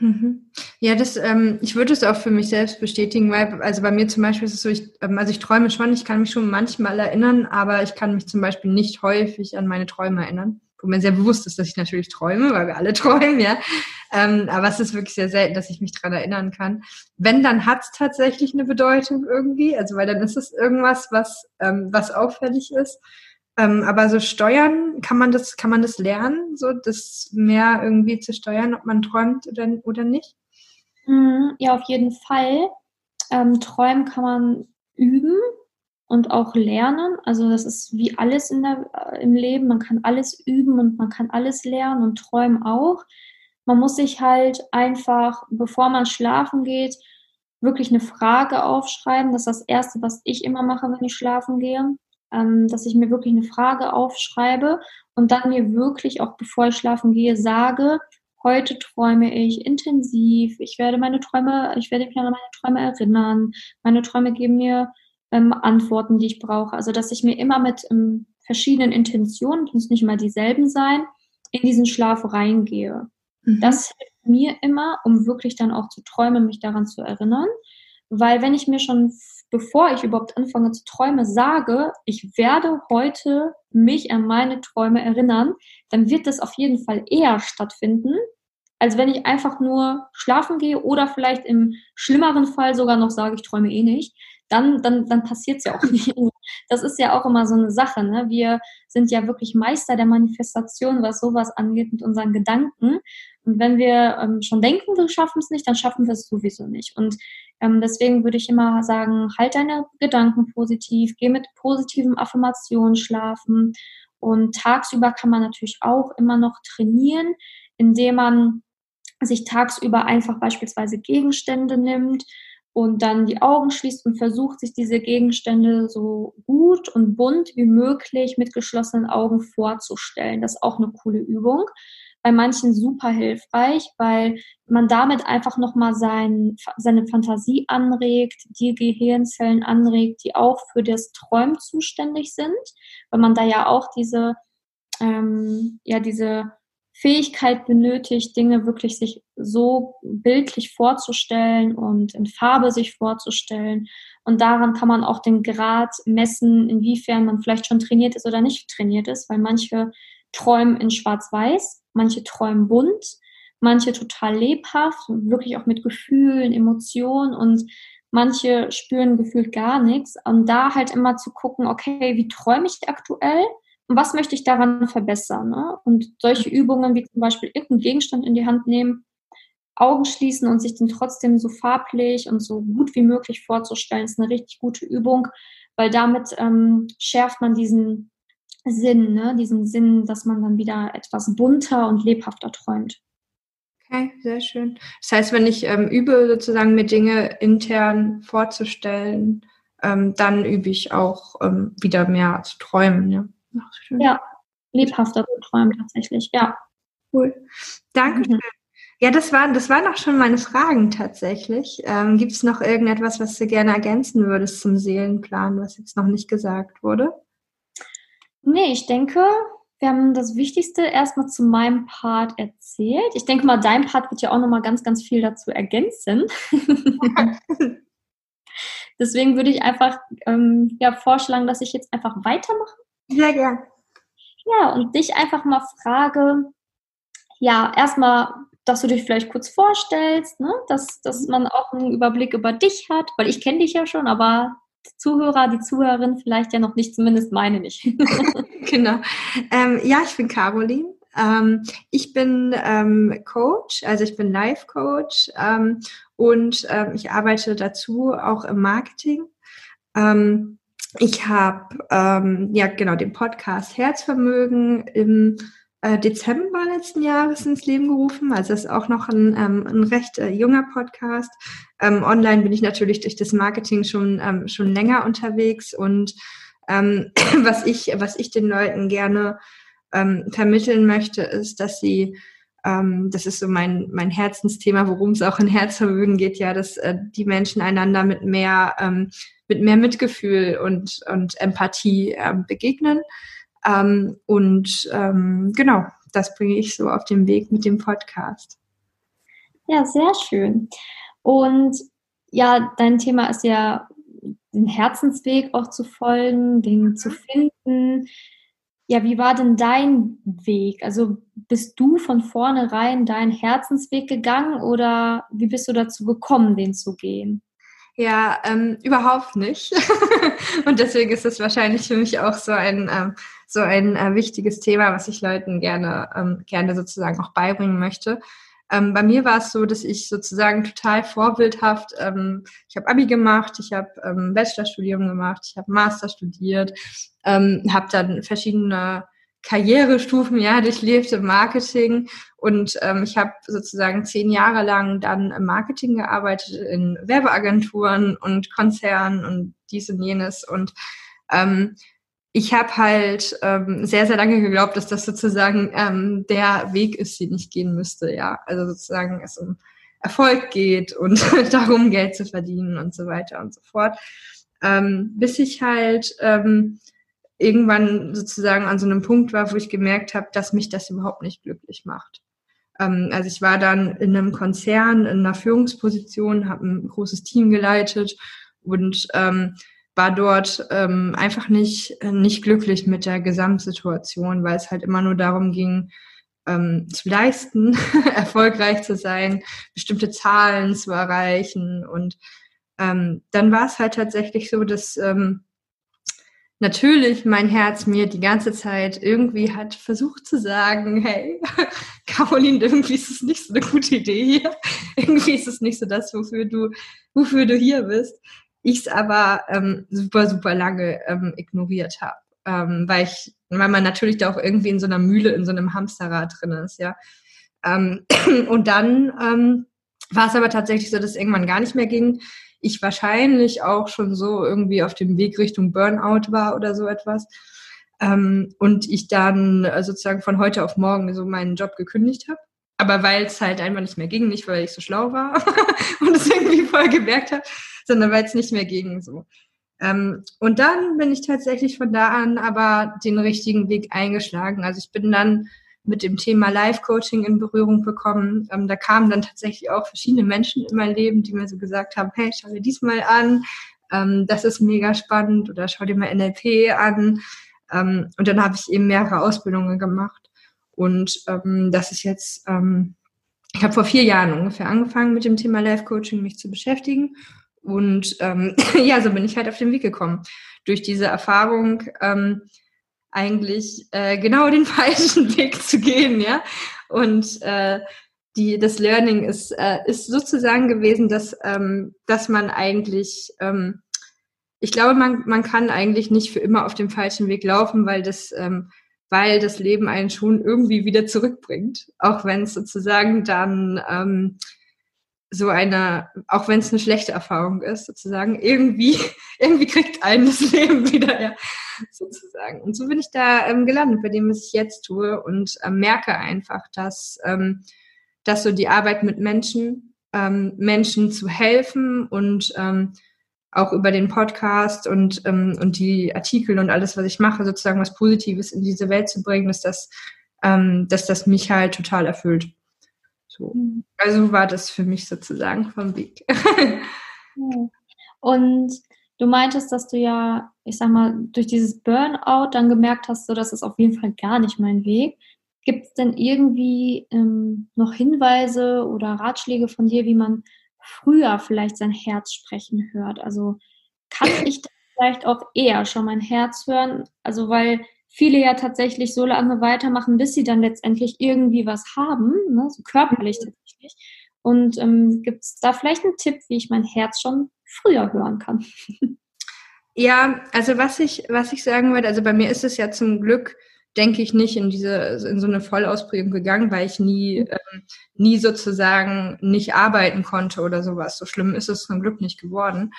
Mhm. Ja, das, ähm, ich würde es auch für mich selbst bestätigen, weil, also bei mir zum Beispiel ist es so, ich, ähm, also ich träume schon, ich kann mich schon manchmal erinnern, aber ich kann mich zum Beispiel nicht häufig an meine Träume erinnern, wo mir sehr bewusst ist, dass ich natürlich träume, weil wir alle [laughs] träumen, ja. Ähm, aber es ist wirklich sehr selten, dass ich mich dran erinnern kann. Wenn, dann hat es tatsächlich eine Bedeutung irgendwie, also weil dann ist es irgendwas, was, ähm, was auffällig ist. Ähm, aber so steuern, kann man das, kann man das lernen, so das mehr irgendwie zu steuern, ob man träumt oder, oder nicht? Mhm, ja, auf jeden Fall. Ähm, träumen kann man üben und auch lernen. Also das ist wie alles in der, äh, im Leben. Man kann alles üben und man kann alles lernen und träumen auch. Man muss sich halt einfach, bevor man schlafen geht, wirklich eine Frage aufschreiben. Das ist das Erste, was ich immer mache, wenn ich schlafen gehe ähm, dass ich mir wirklich eine Frage aufschreibe und dann mir wirklich auch bevor ich schlafen gehe sage, heute träume ich intensiv, ich werde meine Träume, ich werde mich an meine Träume erinnern, meine Träume geben mir ähm, Antworten, die ich brauche. Also dass ich mir immer mit ähm, verschiedenen Intentionen, muss nicht mal dieselben sein, in diesen Schlaf reingehe. Mhm. Das hilft mir immer, um wirklich dann auch zu träumen, mich daran zu erinnern. Weil wenn ich mir schon bevor ich überhaupt anfange zu träumen, sage, ich werde heute mich an meine Träume erinnern, dann wird das auf jeden Fall eher stattfinden, als wenn ich einfach nur schlafen gehe oder vielleicht im schlimmeren Fall sogar noch sage, ich träume eh nicht. Dann, dann, dann passiert es ja auch [laughs] nicht. Das ist ja auch immer so eine Sache. Ne? Wir sind ja wirklich Meister der Manifestation, was sowas angeht mit unseren Gedanken. Und wenn wir ähm, schon denken, wir schaffen es nicht, dann schaffen wir es sowieso nicht. Und ähm, deswegen würde ich immer sagen, halt deine Gedanken positiv, geh mit positiven Affirmationen schlafen. Und tagsüber kann man natürlich auch immer noch trainieren, indem man sich tagsüber einfach beispielsweise Gegenstände nimmt und dann die Augen schließt und versucht, sich diese Gegenstände so gut und bunt wie möglich mit geschlossenen Augen vorzustellen. Das ist auch eine coole Übung bei manchen super hilfreich, weil man damit einfach nochmal sein, seine Fantasie anregt, die Gehirnzellen anregt, die auch für das Träumen zuständig sind, weil man da ja auch diese, ähm, ja, diese Fähigkeit benötigt, Dinge wirklich sich so bildlich vorzustellen und in Farbe sich vorzustellen. Und daran kann man auch den Grad messen, inwiefern man vielleicht schon trainiert ist oder nicht trainiert ist, weil manche träumen in Schwarz-Weiß, manche träumen bunt, manche total lebhaft, wirklich auch mit Gefühlen, Emotionen und manche spüren gefühlt gar nichts. Und da halt immer zu gucken, okay, wie träume ich aktuell? Und was möchte ich daran verbessern? Ne? Und solche Übungen wie zum Beispiel irgendeinen Gegenstand in die Hand nehmen, Augen schließen und sich den trotzdem so farblich und so gut wie möglich vorzustellen, ist eine richtig gute Übung, weil damit ähm, schärft man diesen Sinn, ne? diesen Sinn, dass man dann wieder etwas bunter und lebhafter träumt. Okay, sehr schön. Das heißt, wenn ich ähm, übe, sozusagen mir Dinge intern vorzustellen, ähm, dann übe ich auch ähm, wieder mehr zu träumen. Ja, Ach, ja lebhafter zu träumen tatsächlich, ja. Cool. Danke. Mhm. Ja, das waren, das waren auch schon meine Fragen tatsächlich. Ähm, Gibt es noch irgendetwas, was du gerne ergänzen würdest zum Seelenplan, was jetzt noch nicht gesagt wurde? Nee, ich denke, wir haben das Wichtigste erstmal zu meinem Part erzählt. Ich denke mal, dein Part wird ja auch nochmal ganz, ganz viel dazu ergänzen. [laughs] Deswegen würde ich einfach ähm, ja, vorschlagen, dass ich jetzt einfach weitermache. Sehr gern. Ja, und dich einfach mal frage, ja, erstmal, dass du dich vielleicht kurz vorstellst, ne? dass, dass man auch einen Überblick über dich hat, weil ich kenne dich ja schon, aber Zuhörer, die Zuhörerin vielleicht ja noch nicht, zumindest meine nicht. [laughs] [laughs] genau. Ähm, ja, ich bin Caroline. Ähm, ich bin ähm, Coach, also ich bin Life Coach ähm, und ähm, ich arbeite dazu auch im Marketing. Ähm, ich habe ja genau den Podcast Herzvermögen im Dezember letzten Jahres ins Leben gerufen. Also ist auch noch ein, ähm, ein recht äh, junger Podcast. Ähm, online bin ich natürlich durch das Marketing schon, ähm, schon länger unterwegs und ähm, [clears throat] was ich, was ich den Leuten gerne ähm, vermitteln möchte, ist, dass sie ähm, das ist so mein, mein Herzensthema, worum es auch in Herzvermögen geht, ja, dass äh, die Menschen einander mit mehr, mit mehr Mitgefühl und, und Empathie äh, begegnen. Ähm, und ähm, genau, das bringe ich so auf den Weg mit dem Podcast. Ja, sehr schön. Und ja, dein Thema ist ja den Herzensweg auch zu folgen, den zu finden. Ja, wie war denn dein Weg? Also bist du von vornherein deinen Herzensweg gegangen oder wie bist du dazu gekommen, den zu gehen? Ja, ähm, überhaupt nicht. [laughs] und deswegen ist es wahrscheinlich für mich auch so ein ähm, so ein äh, wichtiges Thema, was ich Leuten gerne, ähm, gerne sozusagen auch beibringen möchte. Ähm, bei mir war es so, dass ich sozusagen total vorbildhaft, ähm, ich habe Abi gemacht, ich habe ähm, Bachelorstudium gemacht, ich habe Master studiert, ähm, habe dann verschiedene Karrierestufen ja durchlebt im Marketing und ähm, ich habe sozusagen zehn Jahre lang dann im Marketing gearbeitet in Werbeagenturen und Konzernen und dies und jenes und ähm, ich habe halt ähm, sehr, sehr lange geglaubt, dass das sozusagen ähm, der Weg ist, den ich gehen müsste, ja. Also sozusagen es um Erfolg geht und [laughs] darum, Geld zu verdienen und so weiter und so fort. Ähm, bis ich halt ähm, irgendwann sozusagen an so einem Punkt war, wo ich gemerkt habe, dass mich das überhaupt nicht glücklich macht. Ähm, also ich war dann in einem Konzern, in einer Führungsposition, habe ein großes Team geleitet und ähm, war dort ähm, einfach nicht, nicht glücklich mit der Gesamtsituation, weil es halt immer nur darum ging, ähm, zu leisten, [laughs] erfolgreich zu sein, bestimmte Zahlen zu erreichen. Und ähm, dann war es halt tatsächlich so, dass ähm, natürlich mein Herz mir die ganze Zeit irgendwie hat versucht zu sagen, hey, [laughs] Caroline, irgendwie ist es nicht so eine gute Idee hier. [laughs] irgendwie ist es nicht so das, wofür du, wofür du hier bist ich es aber ähm, super, super lange ähm, ignoriert habe. Ähm, weil ich, weil man natürlich da auch irgendwie in so einer Mühle, in so einem Hamsterrad drin ist, ja. Ähm, [clears throat] und dann ähm, war es aber tatsächlich so, dass es irgendwann gar nicht mehr ging. Ich wahrscheinlich auch schon so irgendwie auf dem Weg Richtung Burnout war oder so etwas. Ähm, und ich dann äh, sozusagen von heute auf morgen so meinen Job gekündigt habe. Aber weil es halt einfach nicht mehr ging, nicht weil ich so schlau war [laughs] und es irgendwie voll gemerkt habe, sondern weil es nicht mehr ging so. Ähm, und dann bin ich tatsächlich von da an aber den richtigen Weg eingeschlagen. Also ich bin dann mit dem Thema Life-Coaching in Berührung bekommen. Ähm, da kamen dann tatsächlich auch verschiedene Menschen in mein Leben, die mir so gesagt haben, hey, schau dir diesmal an, ähm, das ist mega spannend oder schau dir mal NLP an. Ähm, und dann habe ich eben mehrere Ausbildungen gemacht. Und ähm, das ist jetzt, ähm, ich habe vor vier Jahren ungefähr angefangen mit dem Thema Life-Coaching mich zu beschäftigen. Und ähm, [clears throat] ja, so bin ich halt auf den Weg gekommen. Durch diese Erfahrung, eigentlich äh, genau den [laughs] falschen Weg zu gehen, ja. Und äh, die, das Learning ist, äh, ist sozusagen gewesen, dass, ähm, dass man eigentlich, ähm, ich glaube, man, man kann eigentlich nicht für immer auf dem falschen Weg laufen, weil das, ähm, weil das Leben einen schon irgendwie wieder zurückbringt, auch wenn es sozusagen dann ähm, so eine, auch wenn es eine schlechte Erfahrung ist, sozusagen, irgendwie, [laughs] irgendwie kriegt einen das Leben wieder, ja, sozusagen. Und so bin ich da ähm, gelandet, bei dem, was ich jetzt tue und ähm, merke einfach, dass, ähm, dass so die Arbeit mit Menschen, ähm, Menschen zu helfen und ähm, auch über den Podcast und, ähm, und die Artikel und alles, was ich mache, sozusagen was Positives in diese Welt zu bringen, dass das, ähm, dass das mich halt total erfüllt. So. Mhm. Also war das für mich sozusagen vom Weg. Und du meintest, dass du ja, ich sag mal, durch dieses Burnout dann gemerkt hast, so das ist auf jeden Fall gar nicht mein Weg. Gibt es denn irgendwie ähm, noch Hinweise oder Ratschläge von dir, wie man früher vielleicht sein Herz sprechen hört? Also kann [laughs] ich vielleicht auch eher schon mein Herz hören? Also weil viele ja tatsächlich so lange weitermachen, bis sie dann letztendlich irgendwie was haben, ne, so körperlich mhm. tatsächlich. Und ähm, gibt es da vielleicht einen Tipp, wie ich mein Herz schon früher hören kann? [laughs] Ja, also was ich, was ich sagen würde, also bei mir ist es ja zum Glück, denke ich, nicht in diese, in so eine Vollausprägung gegangen, weil ich nie, mhm. ähm, nie sozusagen nicht arbeiten konnte oder sowas. So schlimm ist es zum Glück nicht geworden.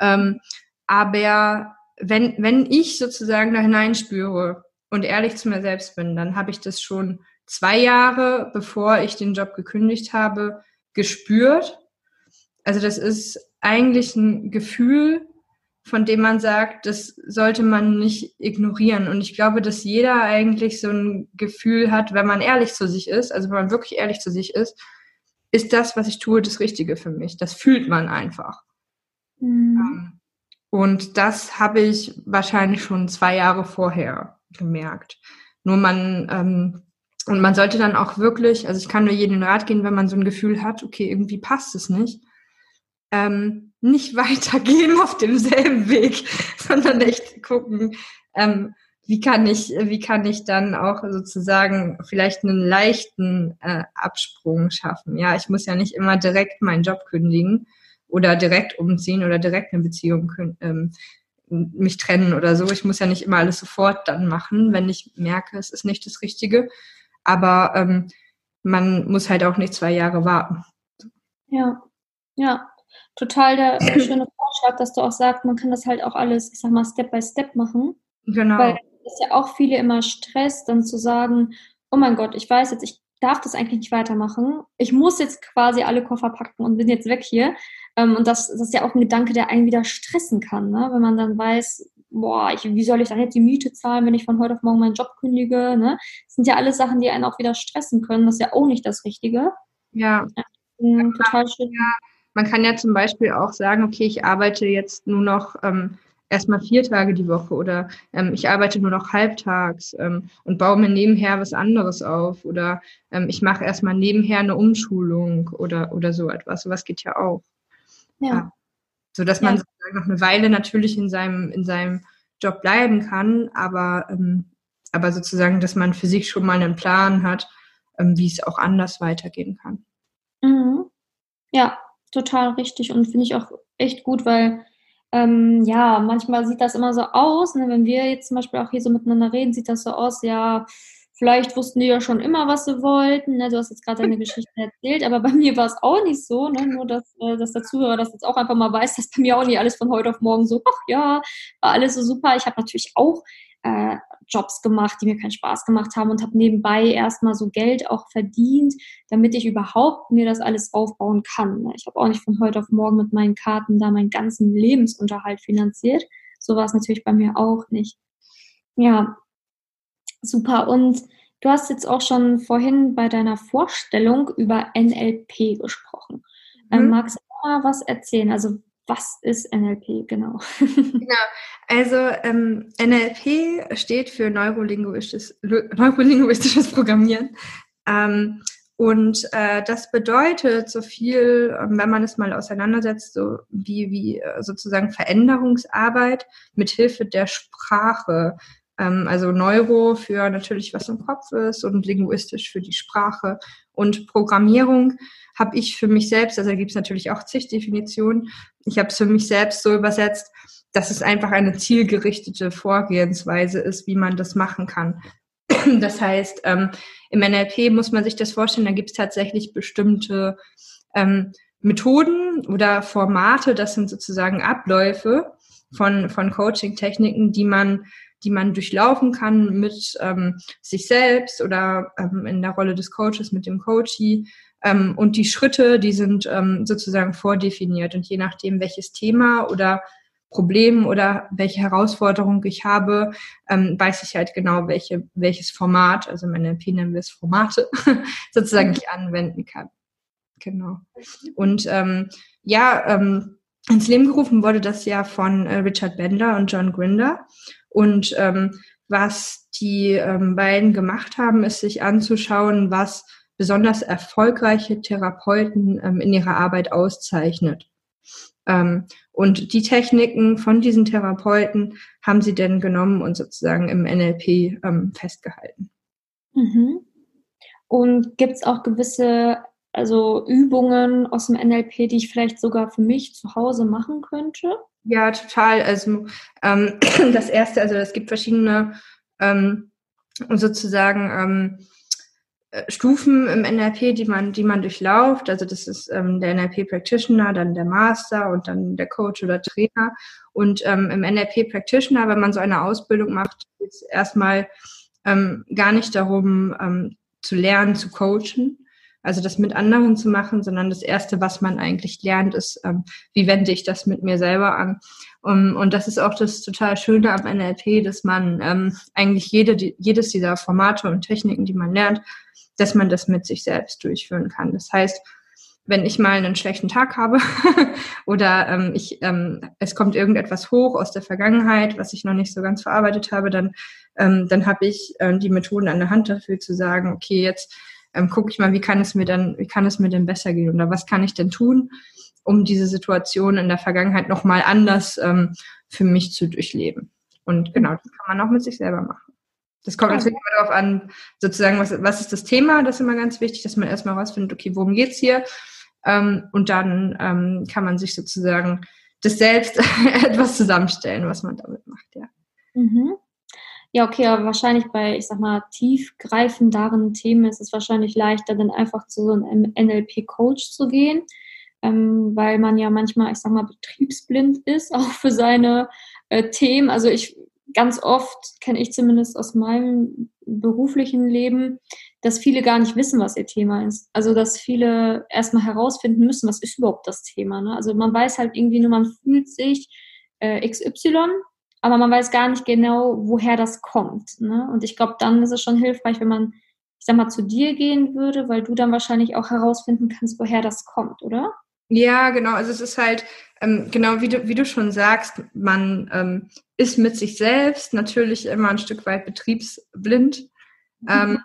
Ähm, aber wenn, wenn ich sozusagen da hineinspüre und ehrlich zu mir selbst bin, dann habe ich das schon zwei Jahre, bevor ich den Job gekündigt habe, gespürt. Also das ist eigentlich ein Gefühl, von dem man sagt, das sollte man nicht ignorieren. Und ich glaube, dass jeder eigentlich so ein Gefühl hat, wenn man ehrlich zu sich ist, also wenn man wirklich ehrlich zu sich ist, ist das, was ich tue, das Richtige für mich. Das fühlt man einfach. Mhm. Und das habe ich wahrscheinlich schon zwei Jahre vorher gemerkt. Nur man, ähm, und man sollte dann auch wirklich, also ich kann nur jedem Rat gehen, wenn man so ein Gefühl hat, okay, irgendwie passt es nicht, ähm, nicht [laughs] weitergehen auf demselben Weg, [laughs] sondern echt gucken, ähm, wie kann ich, wie kann ich dann auch sozusagen vielleicht einen leichten äh, Absprung schaffen? Ja, ich muss ja nicht immer direkt meinen Job kündigen, oder direkt umziehen oder direkt eine Beziehung ähm, mich trennen oder so. Ich muss ja nicht immer alles sofort dann machen, wenn ich merke, es ist nicht das Richtige. Aber ähm, man muss halt auch nicht zwei Jahre warten. Ja, ja, total der [clears throat] schöne Vorschlag, dass du auch sagst, man kann das halt auch alles, ich sag mal, Step by Step machen. Genau. Weil es ja auch viele immer Stress, dann zu sagen, oh mein Gott, ich weiß jetzt, ich darf das eigentlich nicht weitermachen. Ich muss jetzt quasi alle Koffer packen und bin jetzt weg hier. Ähm, und das, das ist ja auch ein Gedanke, der einen wieder stressen kann, ne? wenn man dann weiß, boah, ich, wie soll ich dann jetzt die Miete zahlen, wenn ich von heute auf morgen meinen Job kündige? Ne? Das sind ja alles Sachen, die einen auch wieder stressen können. Das ist ja auch nicht das Richtige. Ja. ja total schön. Ja, man kann ja zum Beispiel auch sagen, okay, ich arbeite jetzt nur noch ähm, erstmal vier Tage die Woche oder ähm, ich arbeite nur noch halbtags ähm, und baue mir nebenher was anderes auf oder ähm, ich mache erstmal nebenher eine Umschulung oder, oder so etwas. Sowas geht ja auch. Ja. So dass man noch eine Weile natürlich in seinem, in seinem Job bleiben kann, aber, ähm, aber sozusagen, dass man für sich schon mal einen Plan hat, ähm, wie es auch anders weitergehen kann. Mhm. Ja, total richtig und finde ich auch echt gut, weil ähm, ja, manchmal sieht das immer so aus, ne, wenn wir jetzt zum Beispiel auch hier so miteinander reden, sieht das so aus, ja, Vielleicht wussten die ja schon immer, was sie wollten. Ne? Du hast jetzt gerade deine [laughs] Geschichte erzählt, aber bei mir war es auch nicht so. Ne? Nur, dass, äh, dass der Zuhörer das jetzt auch einfach mal weiß, dass bei mir auch nicht alles von heute auf morgen so, ach ja, war alles so super. Ich habe natürlich auch äh, Jobs gemacht, die mir keinen Spaß gemacht haben und habe nebenbei erstmal so Geld auch verdient, damit ich überhaupt mir das alles aufbauen kann. Ne? Ich habe auch nicht von heute auf morgen mit meinen Karten da meinen ganzen Lebensunterhalt finanziert. So war es natürlich bei mir auch nicht. Ja, Super. Und du hast jetzt auch schon vorhin bei deiner Vorstellung über NLP gesprochen. Ähm, mhm. magst du mal was erzählen? Also was ist NLP genau? [laughs] genau, also ähm, NLP steht für neurolinguistisches, neurolinguistisches Programmieren. Ähm, und äh, das bedeutet so viel, ähm, wenn man es mal auseinandersetzt, so wie, wie äh, sozusagen Veränderungsarbeit mit Hilfe der Sprache. Ähm, also Neuro für natürlich, was im Kopf ist und linguistisch für die Sprache. Und Programmierung habe ich für mich selbst, also da gibt es natürlich auch zig Definitionen, ich habe es für mich selbst so übersetzt, dass es einfach eine zielgerichtete Vorgehensweise ist, wie man das machen kann. [clears throat] Das heißt, ähm, im NLP muss man sich das vorstellen, da gibt es tatsächlich bestimmte ähm, Methoden oder Formate, das sind sozusagen Abläufe von, von Coaching-Techniken, die man die man durchlaufen kann mit ähm, sich selbst oder ähm, in der Rolle des Coaches mit dem Coachee. Ähm, und die Schritte, die sind ähm, sozusagen vordefiniert. Und je nachdem, welches Thema oder Problem oder welche Herausforderung ich habe, ähm, weiß ich halt genau, welche, welches Format, also meine NLP nennen wir es Formate, [laughs] sozusagen ich anwenden kann. Genau. Und ähm, ja, ähm, ins Leben gerufen wurde das ja von äh, Richard Bender und John Grinder. Und ähm, was die ähm, beiden gemacht haben, ist sich anzuschauen, was besonders erfolgreiche Therapeuten ähm, in ihrer Arbeit auszeichnet. Ähm, und die Techniken von diesen Therapeuten haben sie denn genommen und sozusagen im NLP ähm, festgehalten. Mhm. Und gibt es auch gewisse also Übungen aus dem NLP, die ich vielleicht sogar für mich zu Hause machen könnte? Ja, total. Also ähm, [clears throat] das erste, also es gibt verschiedene ähm, sozusagen ähm, äh, Stufen im NLP, die man, die man durchlauft. Also das ist ähm, der NLP Practitioner, dann der Master und dann der Coach oder Trainer. Und ähm, im NLP Practitioner, wenn man so eine Ausbildung macht, geht es erstmal ähm, gar nicht darum, zu lernen, zu coachen, also das mit anderen zu machen, sondern das Erste, was man eigentlich lernt, ist, ähm, wie wende ich das mit mir selber an. Um, und das ist auch das total Schöne am NLP, dass man ähm, eigentlich jede, die, jedes dieser Formate und Techniken, die man lernt, dass man das mit sich selbst durchführen kann. Das heißt, wenn ich mal einen schlechten Tag habe [laughs] oder ähm, ich, ähm, es kommt irgendetwas hoch aus der Vergangenheit, was ich noch nicht so ganz verarbeitet habe, dann, ähm, dann habe ich ähm, die Methoden an der Hand dafür zu sagen, okay, jetzt ähm, gucke ich mal, wie kann es mir dann, wie kann es mir denn besser gehen oder was kann ich denn tun, um diese Situation in der Vergangenheit nochmal anders ähm, für mich zu durchleben. Und genau, das kann man auch mit sich selber machen. Das kommt natürlich immer darauf an, sozusagen, was, was ist das Thema, das ist immer ganz wichtig, dass man erstmal rausfindet, okay, worum geht's hier? Ähm, und dann ähm, kann man sich sozusagen das selbst [laughs] etwas zusammenstellen, was man damit macht, ja. Mhm. Ja, okay, aber wahrscheinlich bei, ich sag mal, tiefgreifenderen Themen ist es wahrscheinlich leichter, dann einfach zu so einem NLP-Coach zu gehen, ähm, weil man ja manchmal, ich sag mal, betriebsblind ist, [laughs] auch für seine äh, Themen. Also ich, ganz oft kenne ich zumindest aus meinem beruflichen Leben, dass viele gar nicht wissen, was ihr Thema ist. Also dass viele erstmal herausfinden müssen, was ist überhaupt das Thema. Ne? Also man weiß halt irgendwie nur, man fühlt sich äh, XY aber man weiß gar nicht genau, woher das kommt. Ne? Und ich glaube, dann ist es schon hilfreich, wenn man, ich sag mal, zu dir gehen würde, weil du dann wahrscheinlich auch herausfinden kannst, woher das kommt, oder? Ja, genau. Also es ist halt, ähm, genau wie du, wie du schon sagst, man ähm, ist mit sich selbst natürlich immer ein Stück weit betriebsblind. Mhm. Ähm,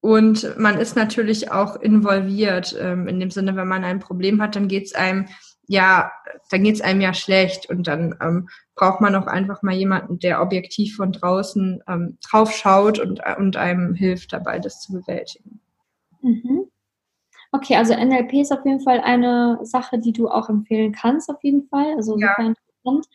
und man ist natürlich auch involviert. Ähm, in dem Sinne, wenn man ein Problem hat, dann geht es einem ja, dann geht es einem ja schlecht und dann ähm, braucht man auch einfach mal jemanden, der objektiv von draußen ähm, drauf schaut und, und einem hilft dabei, das zu bewältigen. Mhm. Okay, also NLP ist auf jeden Fall eine Sache, die du auch empfehlen kannst, auf jeden Fall. Also ja. super interessant.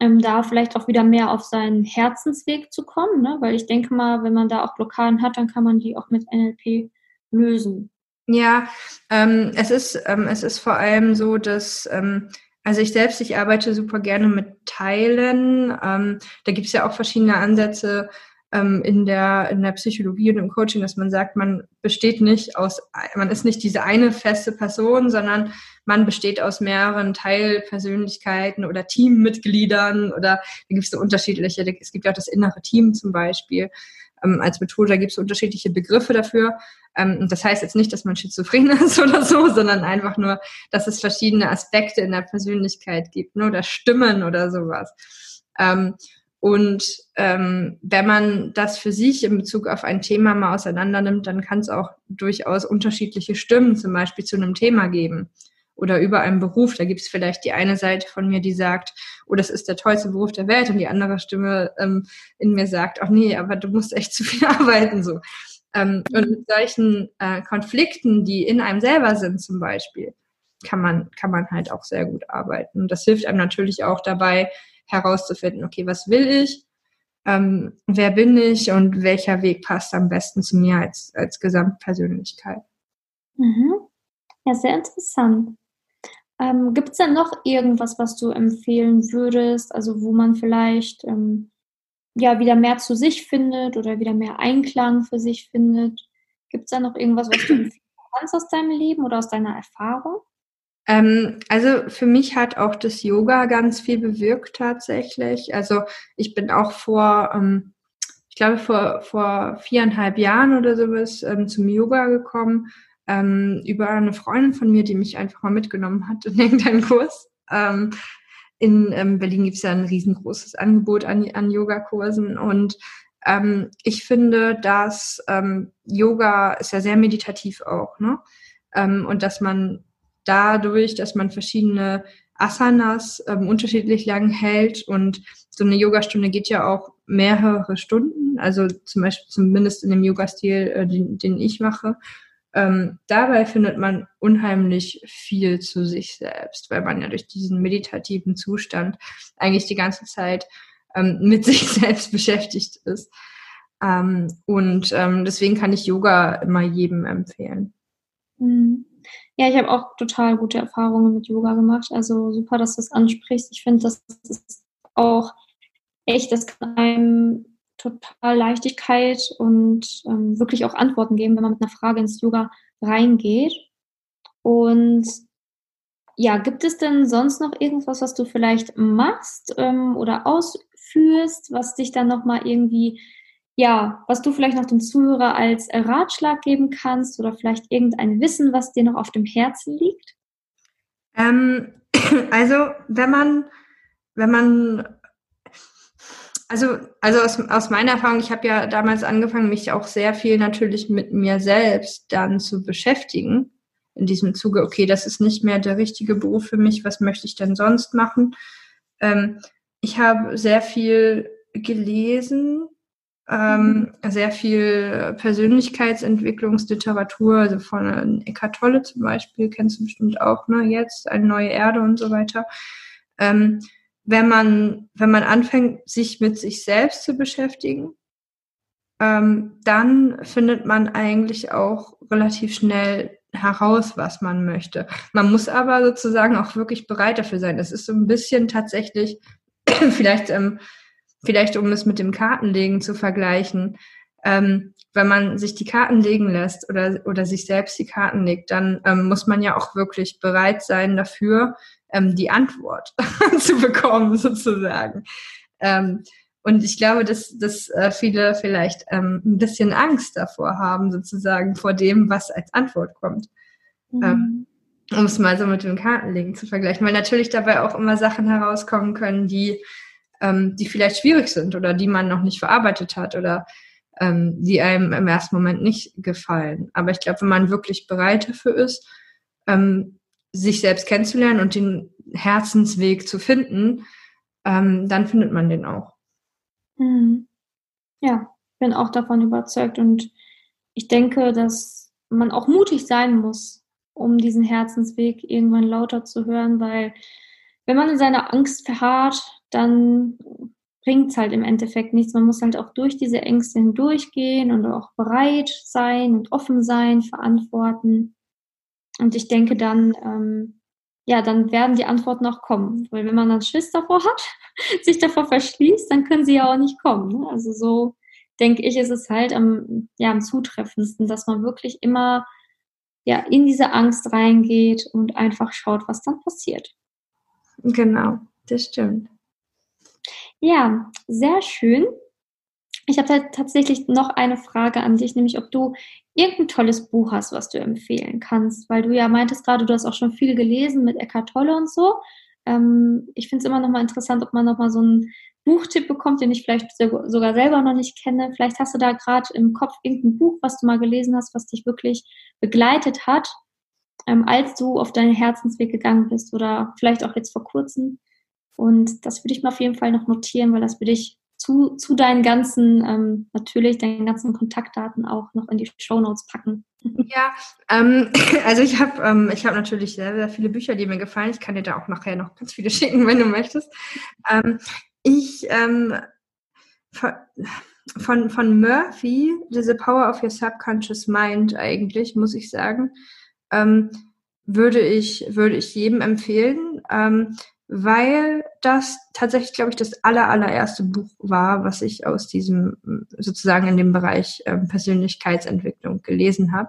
Ähm, da vielleicht auch wieder mehr auf seinen Herzensweg zu kommen, ne? weil ich denke mal, wenn man da auch Blockaden hat, dann kann man die auch mit NLP lösen. Ja, ähm, es ist ähm, es ist vor allem so, dass ähm, also ich selbst, ich arbeite super gerne mit Teilen. Ähm, da gibt es ja auch verschiedene Ansätze ähm, in der in der Psychologie und im Coaching, dass man sagt, man besteht nicht aus, man ist nicht diese eine feste Person, sondern man besteht aus mehreren Teilpersönlichkeiten oder Teammitgliedern oder da gibt es so unterschiedliche. Es gibt ja auch das innere Team zum Beispiel. Ähm, als Methode. Da gibt es unterschiedliche Begriffe dafür. Ähm, das heißt jetzt nicht, dass man schizophren [laughs] ist oder so, sondern einfach nur, dass es verschiedene Aspekte in der Persönlichkeit gibt, ne, oder Stimmen oder sowas. Ähm, und ähm, wenn man das für sich in Bezug auf ein Thema mal auseinander nimmt, dann kann es auch durchaus unterschiedliche Stimmen zum Beispiel zu einem Thema geben oder über einen Beruf. Da gibt es vielleicht die eine Seite von mir, die sagt, oh, das ist der tollste Beruf der Welt und die andere Stimme ähm, in mir sagt, ach nee, aber du musst echt [laughs] zu viel arbeiten so. Ähm, und mit solchen äh, Konflikten, die in einem selber sind zum Beispiel, kann man, kann man halt auch sehr gut arbeiten. Und das hilft einem natürlich auch dabei herauszufinden, okay, was will ich? Ähm, wer bin ich und welcher Weg passt am besten zu mir als, als Gesamtpersönlichkeit. Mhm. Ja, sehr interessant. Ähm, Gibt es denn noch irgendwas, was du empfehlen würdest, also wo man vielleicht ähm, ja wieder mehr zu sich findet oder wieder mehr Einklang für sich findet? Gibt es da noch irgendwas, was du [clears throat] empfehlen kannst aus deinem Leben oder aus deiner Erfahrung? Ähm, also für mich hat auch das Yoga ganz viel bewirkt tatsächlich. Also ich bin auch vor, ähm, ich glaube vor, vor viereinhalb Jahren oder sowas ähm, zum Yoga gekommen ähm, über eine Freundin von mir, die mich einfach mal mitgenommen hat in [laughs] irgendeinen Kurs. Ähm, in ähm, Berlin gibt es ja ein riesengroßes Angebot an, an Yogakursen und ähm, ich finde, dass ähm, Yoga ist ja sehr meditativ auch, ne? Ähm, und dass man dadurch, dass man verschiedene Asanas ähm, unterschiedlich lang hält und so eine Yogastunde geht ja auch mehrere Stunden, also zum Beispiel zumindest in dem Yoga-Stil, äh, den, den ich mache. Ähm, dabei findet man unheimlich viel zu sich selbst, weil man ja durch diesen meditativen Zustand eigentlich die ganze Zeit ähm, [laughs] mit sich selbst beschäftigt ist. Ähm, und ähm, deswegen kann ich Yoga immer jedem empfehlen. Mhm. Ja, ich habe auch total gute Erfahrungen mit Yoga gemacht. Also super, dass du es ansprichst. Ich finde, das ist auch echt, das kann einem total Leichtigkeit und ähm, wirklich auch Antworten geben, wenn man mit einer Frage ins Yoga reingeht. Und ja, gibt es denn sonst noch irgendwas, was du vielleicht machst ähm, oder ausführst, was dich dann nochmal irgendwie ja, was du vielleicht noch dem Zuhörer als Ratschlag geben kannst oder vielleicht irgendein Wissen, was dir noch auf dem Herzen liegt? Ähm, [clears throat] also, wenn man, wenn man, also, also aus, aus meiner Erfahrung, ich habe ja damals angefangen, mich auch sehr viel natürlich mit mir selbst dann zu beschäftigen. In diesem Zuge, okay, das ist nicht mehr der richtige Beruf für mich, was möchte ich denn sonst machen? Ähm, ich habe sehr viel gelesen, ähm, mhm. sehr viel Persönlichkeitsentwicklungsliteratur, also von Eckhart Tolle zum Beispiel, kennst du bestimmt auch, ne, jetzt, eine neue Erde und so weiter. Ähm, wenn man, wenn man anfängt, sich mit sich selbst zu beschäftigen, ähm, dann findet man eigentlich auch relativ schnell heraus, was man möchte. Man muss aber sozusagen auch wirklich bereit dafür sein. Es ist so ein bisschen tatsächlich [clears throat] vielleicht ähm, vielleicht um es mit dem Kartenlegen zu vergleichen, ähm, wenn man sich die Karten legen lässt oder, oder sich selbst die Karten legt, dann ähm, muss man ja auch wirklich bereit sein dafür, ähm, die Antwort [laughs] zu bekommen, sozusagen. Ähm, und ich glaube, dass, dass äh, viele vielleicht ähm, ein bisschen Angst davor haben, sozusagen, vor dem, was als Antwort kommt. Mhm. Ähm, um es mal so mit dem Kartenlegen zu vergleichen, weil natürlich dabei auch immer Sachen herauskommen können, die ähm, die vielleicht schwierig sind oder die man noch nicht verarbeitet hat oder ähm, die einem im ersten Moment nicht gefallen. Aber ich glaube, wenn man wirklich bereit dafür ist, ähm, sich selbst kennenzulernen und den Herzensweg zu finden, ähm, dann findet man den auch. Mhm. Ja, bin auch davon überzeugt und ich denke, dass man auch mutig sein muss, um diesen Herzensweg irgendwann lauter zu hören, weil wenn man in seiner Angst verharrt, dann bringt es halt im Endeffekt nichts. Man muss halt auch durch diese Ängste hindurchgehen und auch bereit sein und offen sein, verantworten. Und ich denke dann, ähm, ja, dann werden die Antworten auch kommen. Weil wenn man dann Schiss davor hat, [laughs] sich davor verschließt, dann können sie ja auch nicht kommen. Ne? Also so denke ich, ist es halt am, ja, am zutreffendsten, dass man wirklich immer ja, in diese Angst reingeht und einfach schaut, was dann passiert. Genau, das stimmt. Ja, sehr schön. Ich habe halt tatsächlich noch eine Frage an dich, nämlich ob du irgendein tolles Buch hast, was du empfehlen kannst, weil du ja meintest gerade, du hast auch schon viel gelesen mit Eckart Tolle und so. Ähm, ich finde es immer noch mal interessant, ob man noch mal so einen Buchtipp bekommt, den ich vielleicht sogar selber noch nicht kenne. Vielleicht hast du da gerade im Kopf irgendein Buch, was du mal gelesen hast, was dich wirklich begleitet hat, ähm, als du auf deinen Herzensweg gegangen bist oder vielleicht auch jetzt vor kurzem. Und das würde ich mir auf jeden Fall noch notieren, weil das würde ich zu, zu deinen ganzen, ähm, natürlich deinen ganzen Kontaktdaten auch noch in die Show Notes packen. Ja, ähm, [laughs] also ich habe ähm, ich hab natürlich sehr, sehr viele Bücher, die mir gefallen. Ich kann dir da auch nachher noch ganz viele [laughs] schicken, wenn du möchtest. Ähm, ich ähm, von, von Murphy, diese Power of Your Subconscious Mind eigentlich, muss ich sagen, ähm, würde ich, würde ich jedem empfehlen. Ähm, weil das tatsächlich, glaube ich, das aller, allererste Buch war, was ich aus diesem, sozusagen in dem Bereich ähm, Persönlichkeitsentwicklung gelesen habe.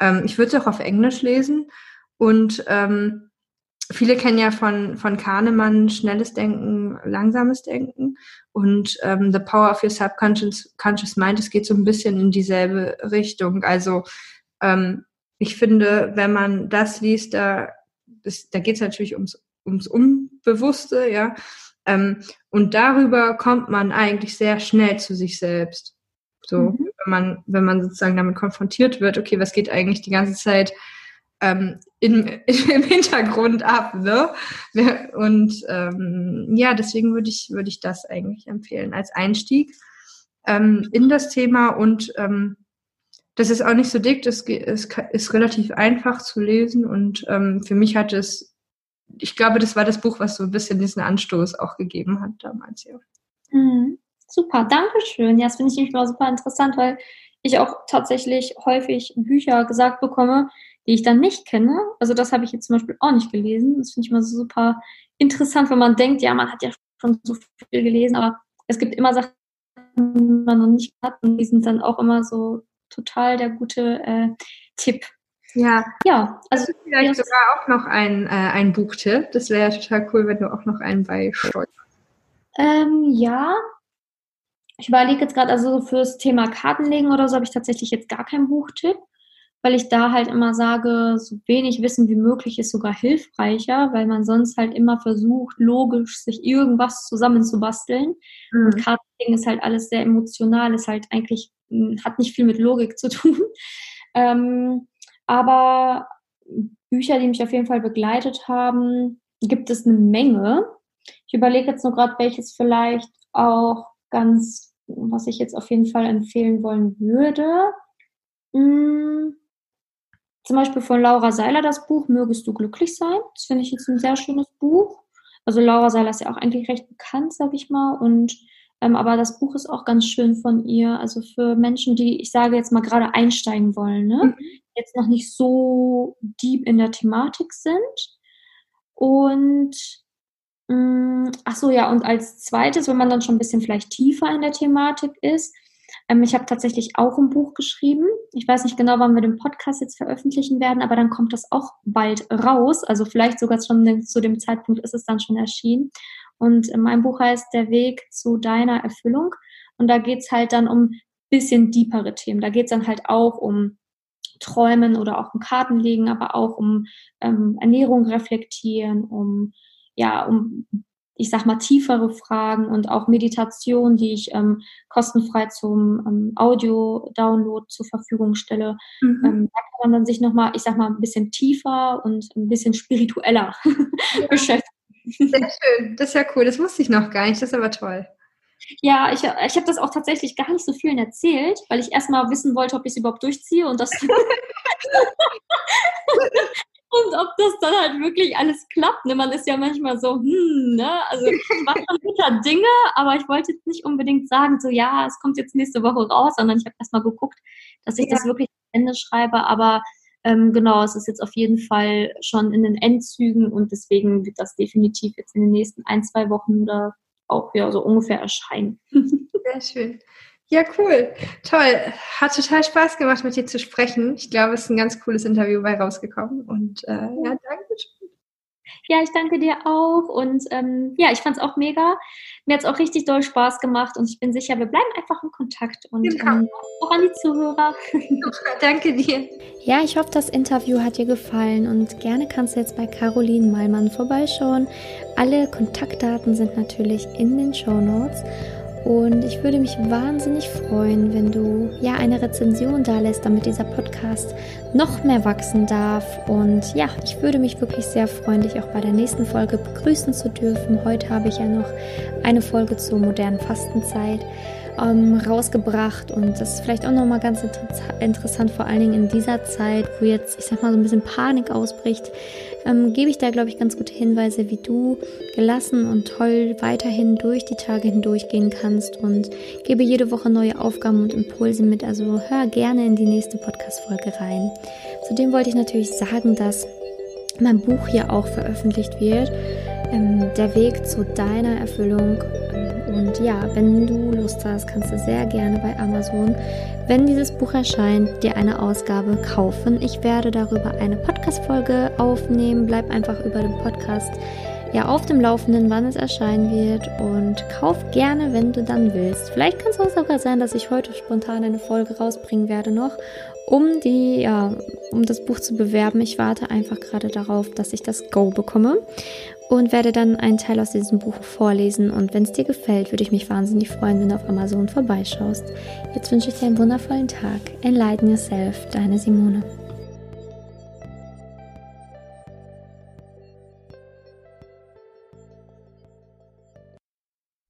Ähm, ich würde es auch auf Englisch lesen und ähm, viele kennen ja von, von Kahnemann schnelles Denken, langsames Denken und ähm, The Power of Your Subconscious Conscious Mind, es geht so ein bisschen in dieselbe Richtung. Also ähm, ich finde, wenn man das liest, da, da geht es natürlich ums ums Unbewusste, ja. Ähm, und darüber kommt man eigentlich sehr schnell zu sich selbst. So, mhm. wenn man, wenn man sozusagen damit konfrontiert wird, okay, was geht eigentlich die ganze Zeit ähm, in, [laughs] im Hintergrund ab, ne? Und ähm, ja, deswegen würde ich, würde ich das eigentlich empfehlen als Einstieg ähm, in das Thema und ähm, das ist auch nicht so dick, das ist, ist relativ einfach zu lesen und ähm, für mich hat es ich glaube, das war das Buch, was so ein bisschen diesen Anstoß auch gegeben hat damals, ja. Mhm. Super, danke schön. Ja, das finde ich nämlich mal super interessant, weil ich auch tatsächlich häufig Bücher gesagt bekomme, die ich dann nicht kenne. Also das habe ich jetzt zum Beispiel auch nicht gelesen. Das finde ich immer super interessant, wenn man denkt, ja, man hat ja schon so viel gelesen, aber es gibt immer Sachen, die man noch nicht hat und die sind dann auch immer so total der gute äh, Tipp. Ja, ja also vielleicht ja. sogar auch noch ein, äh, ein Buchtipp. Das wäre ja total cool, wenn du auch noch einen beisteuerst. Ähm, ja, ich überlege jetzt gerade, also fürs Thema Kartenlegen oder so habe ich tatsächlich jetzt gar keinen Buchtipp, weil ich da halt immer sage, so wenig Wissen wie möglich ist sogar hilfreicher, weil man sonst halt immer versucht, logisch sich irgendwas zusammenzubasteln. Mhm. Und Kartenlegen ist halt alles sehr emotional, ist halt eigentlich, hm, hat nicht viel mit Logik zu tun. [laughs] Ähm, aber Bücher, die mich auf jeden Fall begleitet haben, gibt es eine Menge. Ich überlege jetzt nur gerade, welches vielleicht auch ganz, was ich jetzt auf jeden Fall empfehlen wollen würde. Hm, zum Beispiel von Laura Seiler das Buch Mögest du glücklich sein. Das finde ich jetzt ein sehr schönes Buch. Also Laura Seiler ist ja auch eigentlich recht bekannt, sag ich mal. Und ähm, aber das Buch ist auch ganz schön von ihr. Also für Menschen, die, ich sage jetzt mal, gerade einsteigen wollen, ne? Mhm jetzt noch nicht so deep in der Thematik sind. Und mh, mm, ach so, ja, und als zweites, wenn man dann schon ein bisschen vielleicht tiefer in der Thematik ist, ähm, ich habe tatsächlich auch ein Buch geschrieben. Ich weiß nicht genau, wann wir den Podcast jetzt veröffentlichen werden, aber dann kommt das auch bald raus. Also vielleicht sogar schon zu dem Zeitpunkt ist es dann schon erschienen. Und mein Buch heißt Der Weg zu deiner Erfüllung. Und da geht es halt dann um bisschen deepere Themen. Da geht es dann halt auch um Träumen oder auch um Karten legen, aber auch um ähm, Ernährung reflektieren, um ja, um ich sag mal tiefere Fragen und auch Meditation, die ich ähm, kostenfrei zum ähm, Audio-Download zur Verfügung stelle. Mhm. Ähm, da kann man dann sich nochmal, ich sag mal, ein bisschen tiefer und ein bisschen spiritueller ja. [laughs] beschäftigen. Sehr schön, das ist ja cool, das wusste ich noch gar nicht, das ist aber toll. Ja, ich, ich habe das auch tatsächlich gar nicht so vielen erzählt, weil ich erstmal wissen wollte, ob ich es überhaupt durchziehe und das. [laughs] und ob das dann halt wirklich alles klappt. Ne? Man ist ja manchmal so, hm, ne? Also ich mache dann guter Dinge, aber ich wollte jetzt nicht unbedingt sagen, so ja, es kommt jetzt nächste Woche raus, sondern ich habe erstmal geguckt, dass ich ja. das wirklich am Ende schreibe, aber ähm, genau, es ist jetzt auf jeden Fall schon in den Endzügen und deswegen wird das definitiv jetzt in den nächsten ein, zwei Wochen oder auch ja so ungefähr erscheinen. [laughs] Sehr schön. Ja, cool. Toll. Hat total Spaß gemacht, mit dir zu sprechen. Ich glaube, es ist ein ganz cooles Interview bei rausgekommen. Und äh, ja, danke. Ja, ich danke dir auch und ähm, ja, ich fand es auch mega. Mir hat es auch richtig doll Spaß gemacht und ich bin sicher, wir bleiben einfach in Kontakt und genau. ähm, auch an die Zuhörer. [laughs] danke dir. Ja, ich hoffe, das Interview hat dir gefallen und gerne kannst du jetzt bei Caroline Malmann vorbeischauen. Alle Kontaktdaten sind natürlich in den Show Notes. Und ich würde mich wahnsinnig freuen, wenn du ja eine Rezension da lässt, damit dieser Podcast noch mehr wachsen darf. Und ja, ich würde mich wirklich sehr freuen, dich auch bei der nächsten Folge begrüßen zu dürfen. Heute habe ich ja noch eine Folge zur modernen Fastenzeit ähm, rausgebracht und das ist vielleicht auch nochmal ganz inter interessant, vor allen Dingen in dieser Zeit, wo jetzt, ich sag mal, so ein bisschen Panik ausbricht, ähm, gebe ich da, glaube ich, ganz gute Hinweise, wie du gelassen und toll weiterhin durch die Tage hindurchgehen kannst und gebe jede Woche neue Aufgaben und Impulse mit. Also hör gerne in die nächste Podcast-Folge rein. Zudem wollte ich natürlich sagen, dass mein Buch hier auch veröffentlicht wird. Ähm, der Weg zu deiner Erfüllung. Und ja, wenn du Lust hast, kannst du sehr gerne bei Amazon, wenn dieses Buch erscheint, dir eine Ausgabe kaufen. Ich werde darüber eine Podcast-Folge aufnehmen. Bleib einfach über den Podcast ja auf dem Laufenden, wann es erscheinen wird und kauf gerne, wenn du dann willst. Vielleicht kann es auch sogar sein, dass ich heute spontan eine Folge rausbringen werde noch, um die, ja, um das Buch zu bewerben. Ich warte einfach gerade darauf, dass ich das Go bekomme und werde dann einen Teil aus diesem Buch vorlesen. Und wenn es dir gefällt, würde ich mich wahnsinnig freuen, wenn du auf Amazon vorbeischaust. Jetzt wünsche ich dir einen wundervollen Tag. Enlighten Yourself, deine Simone.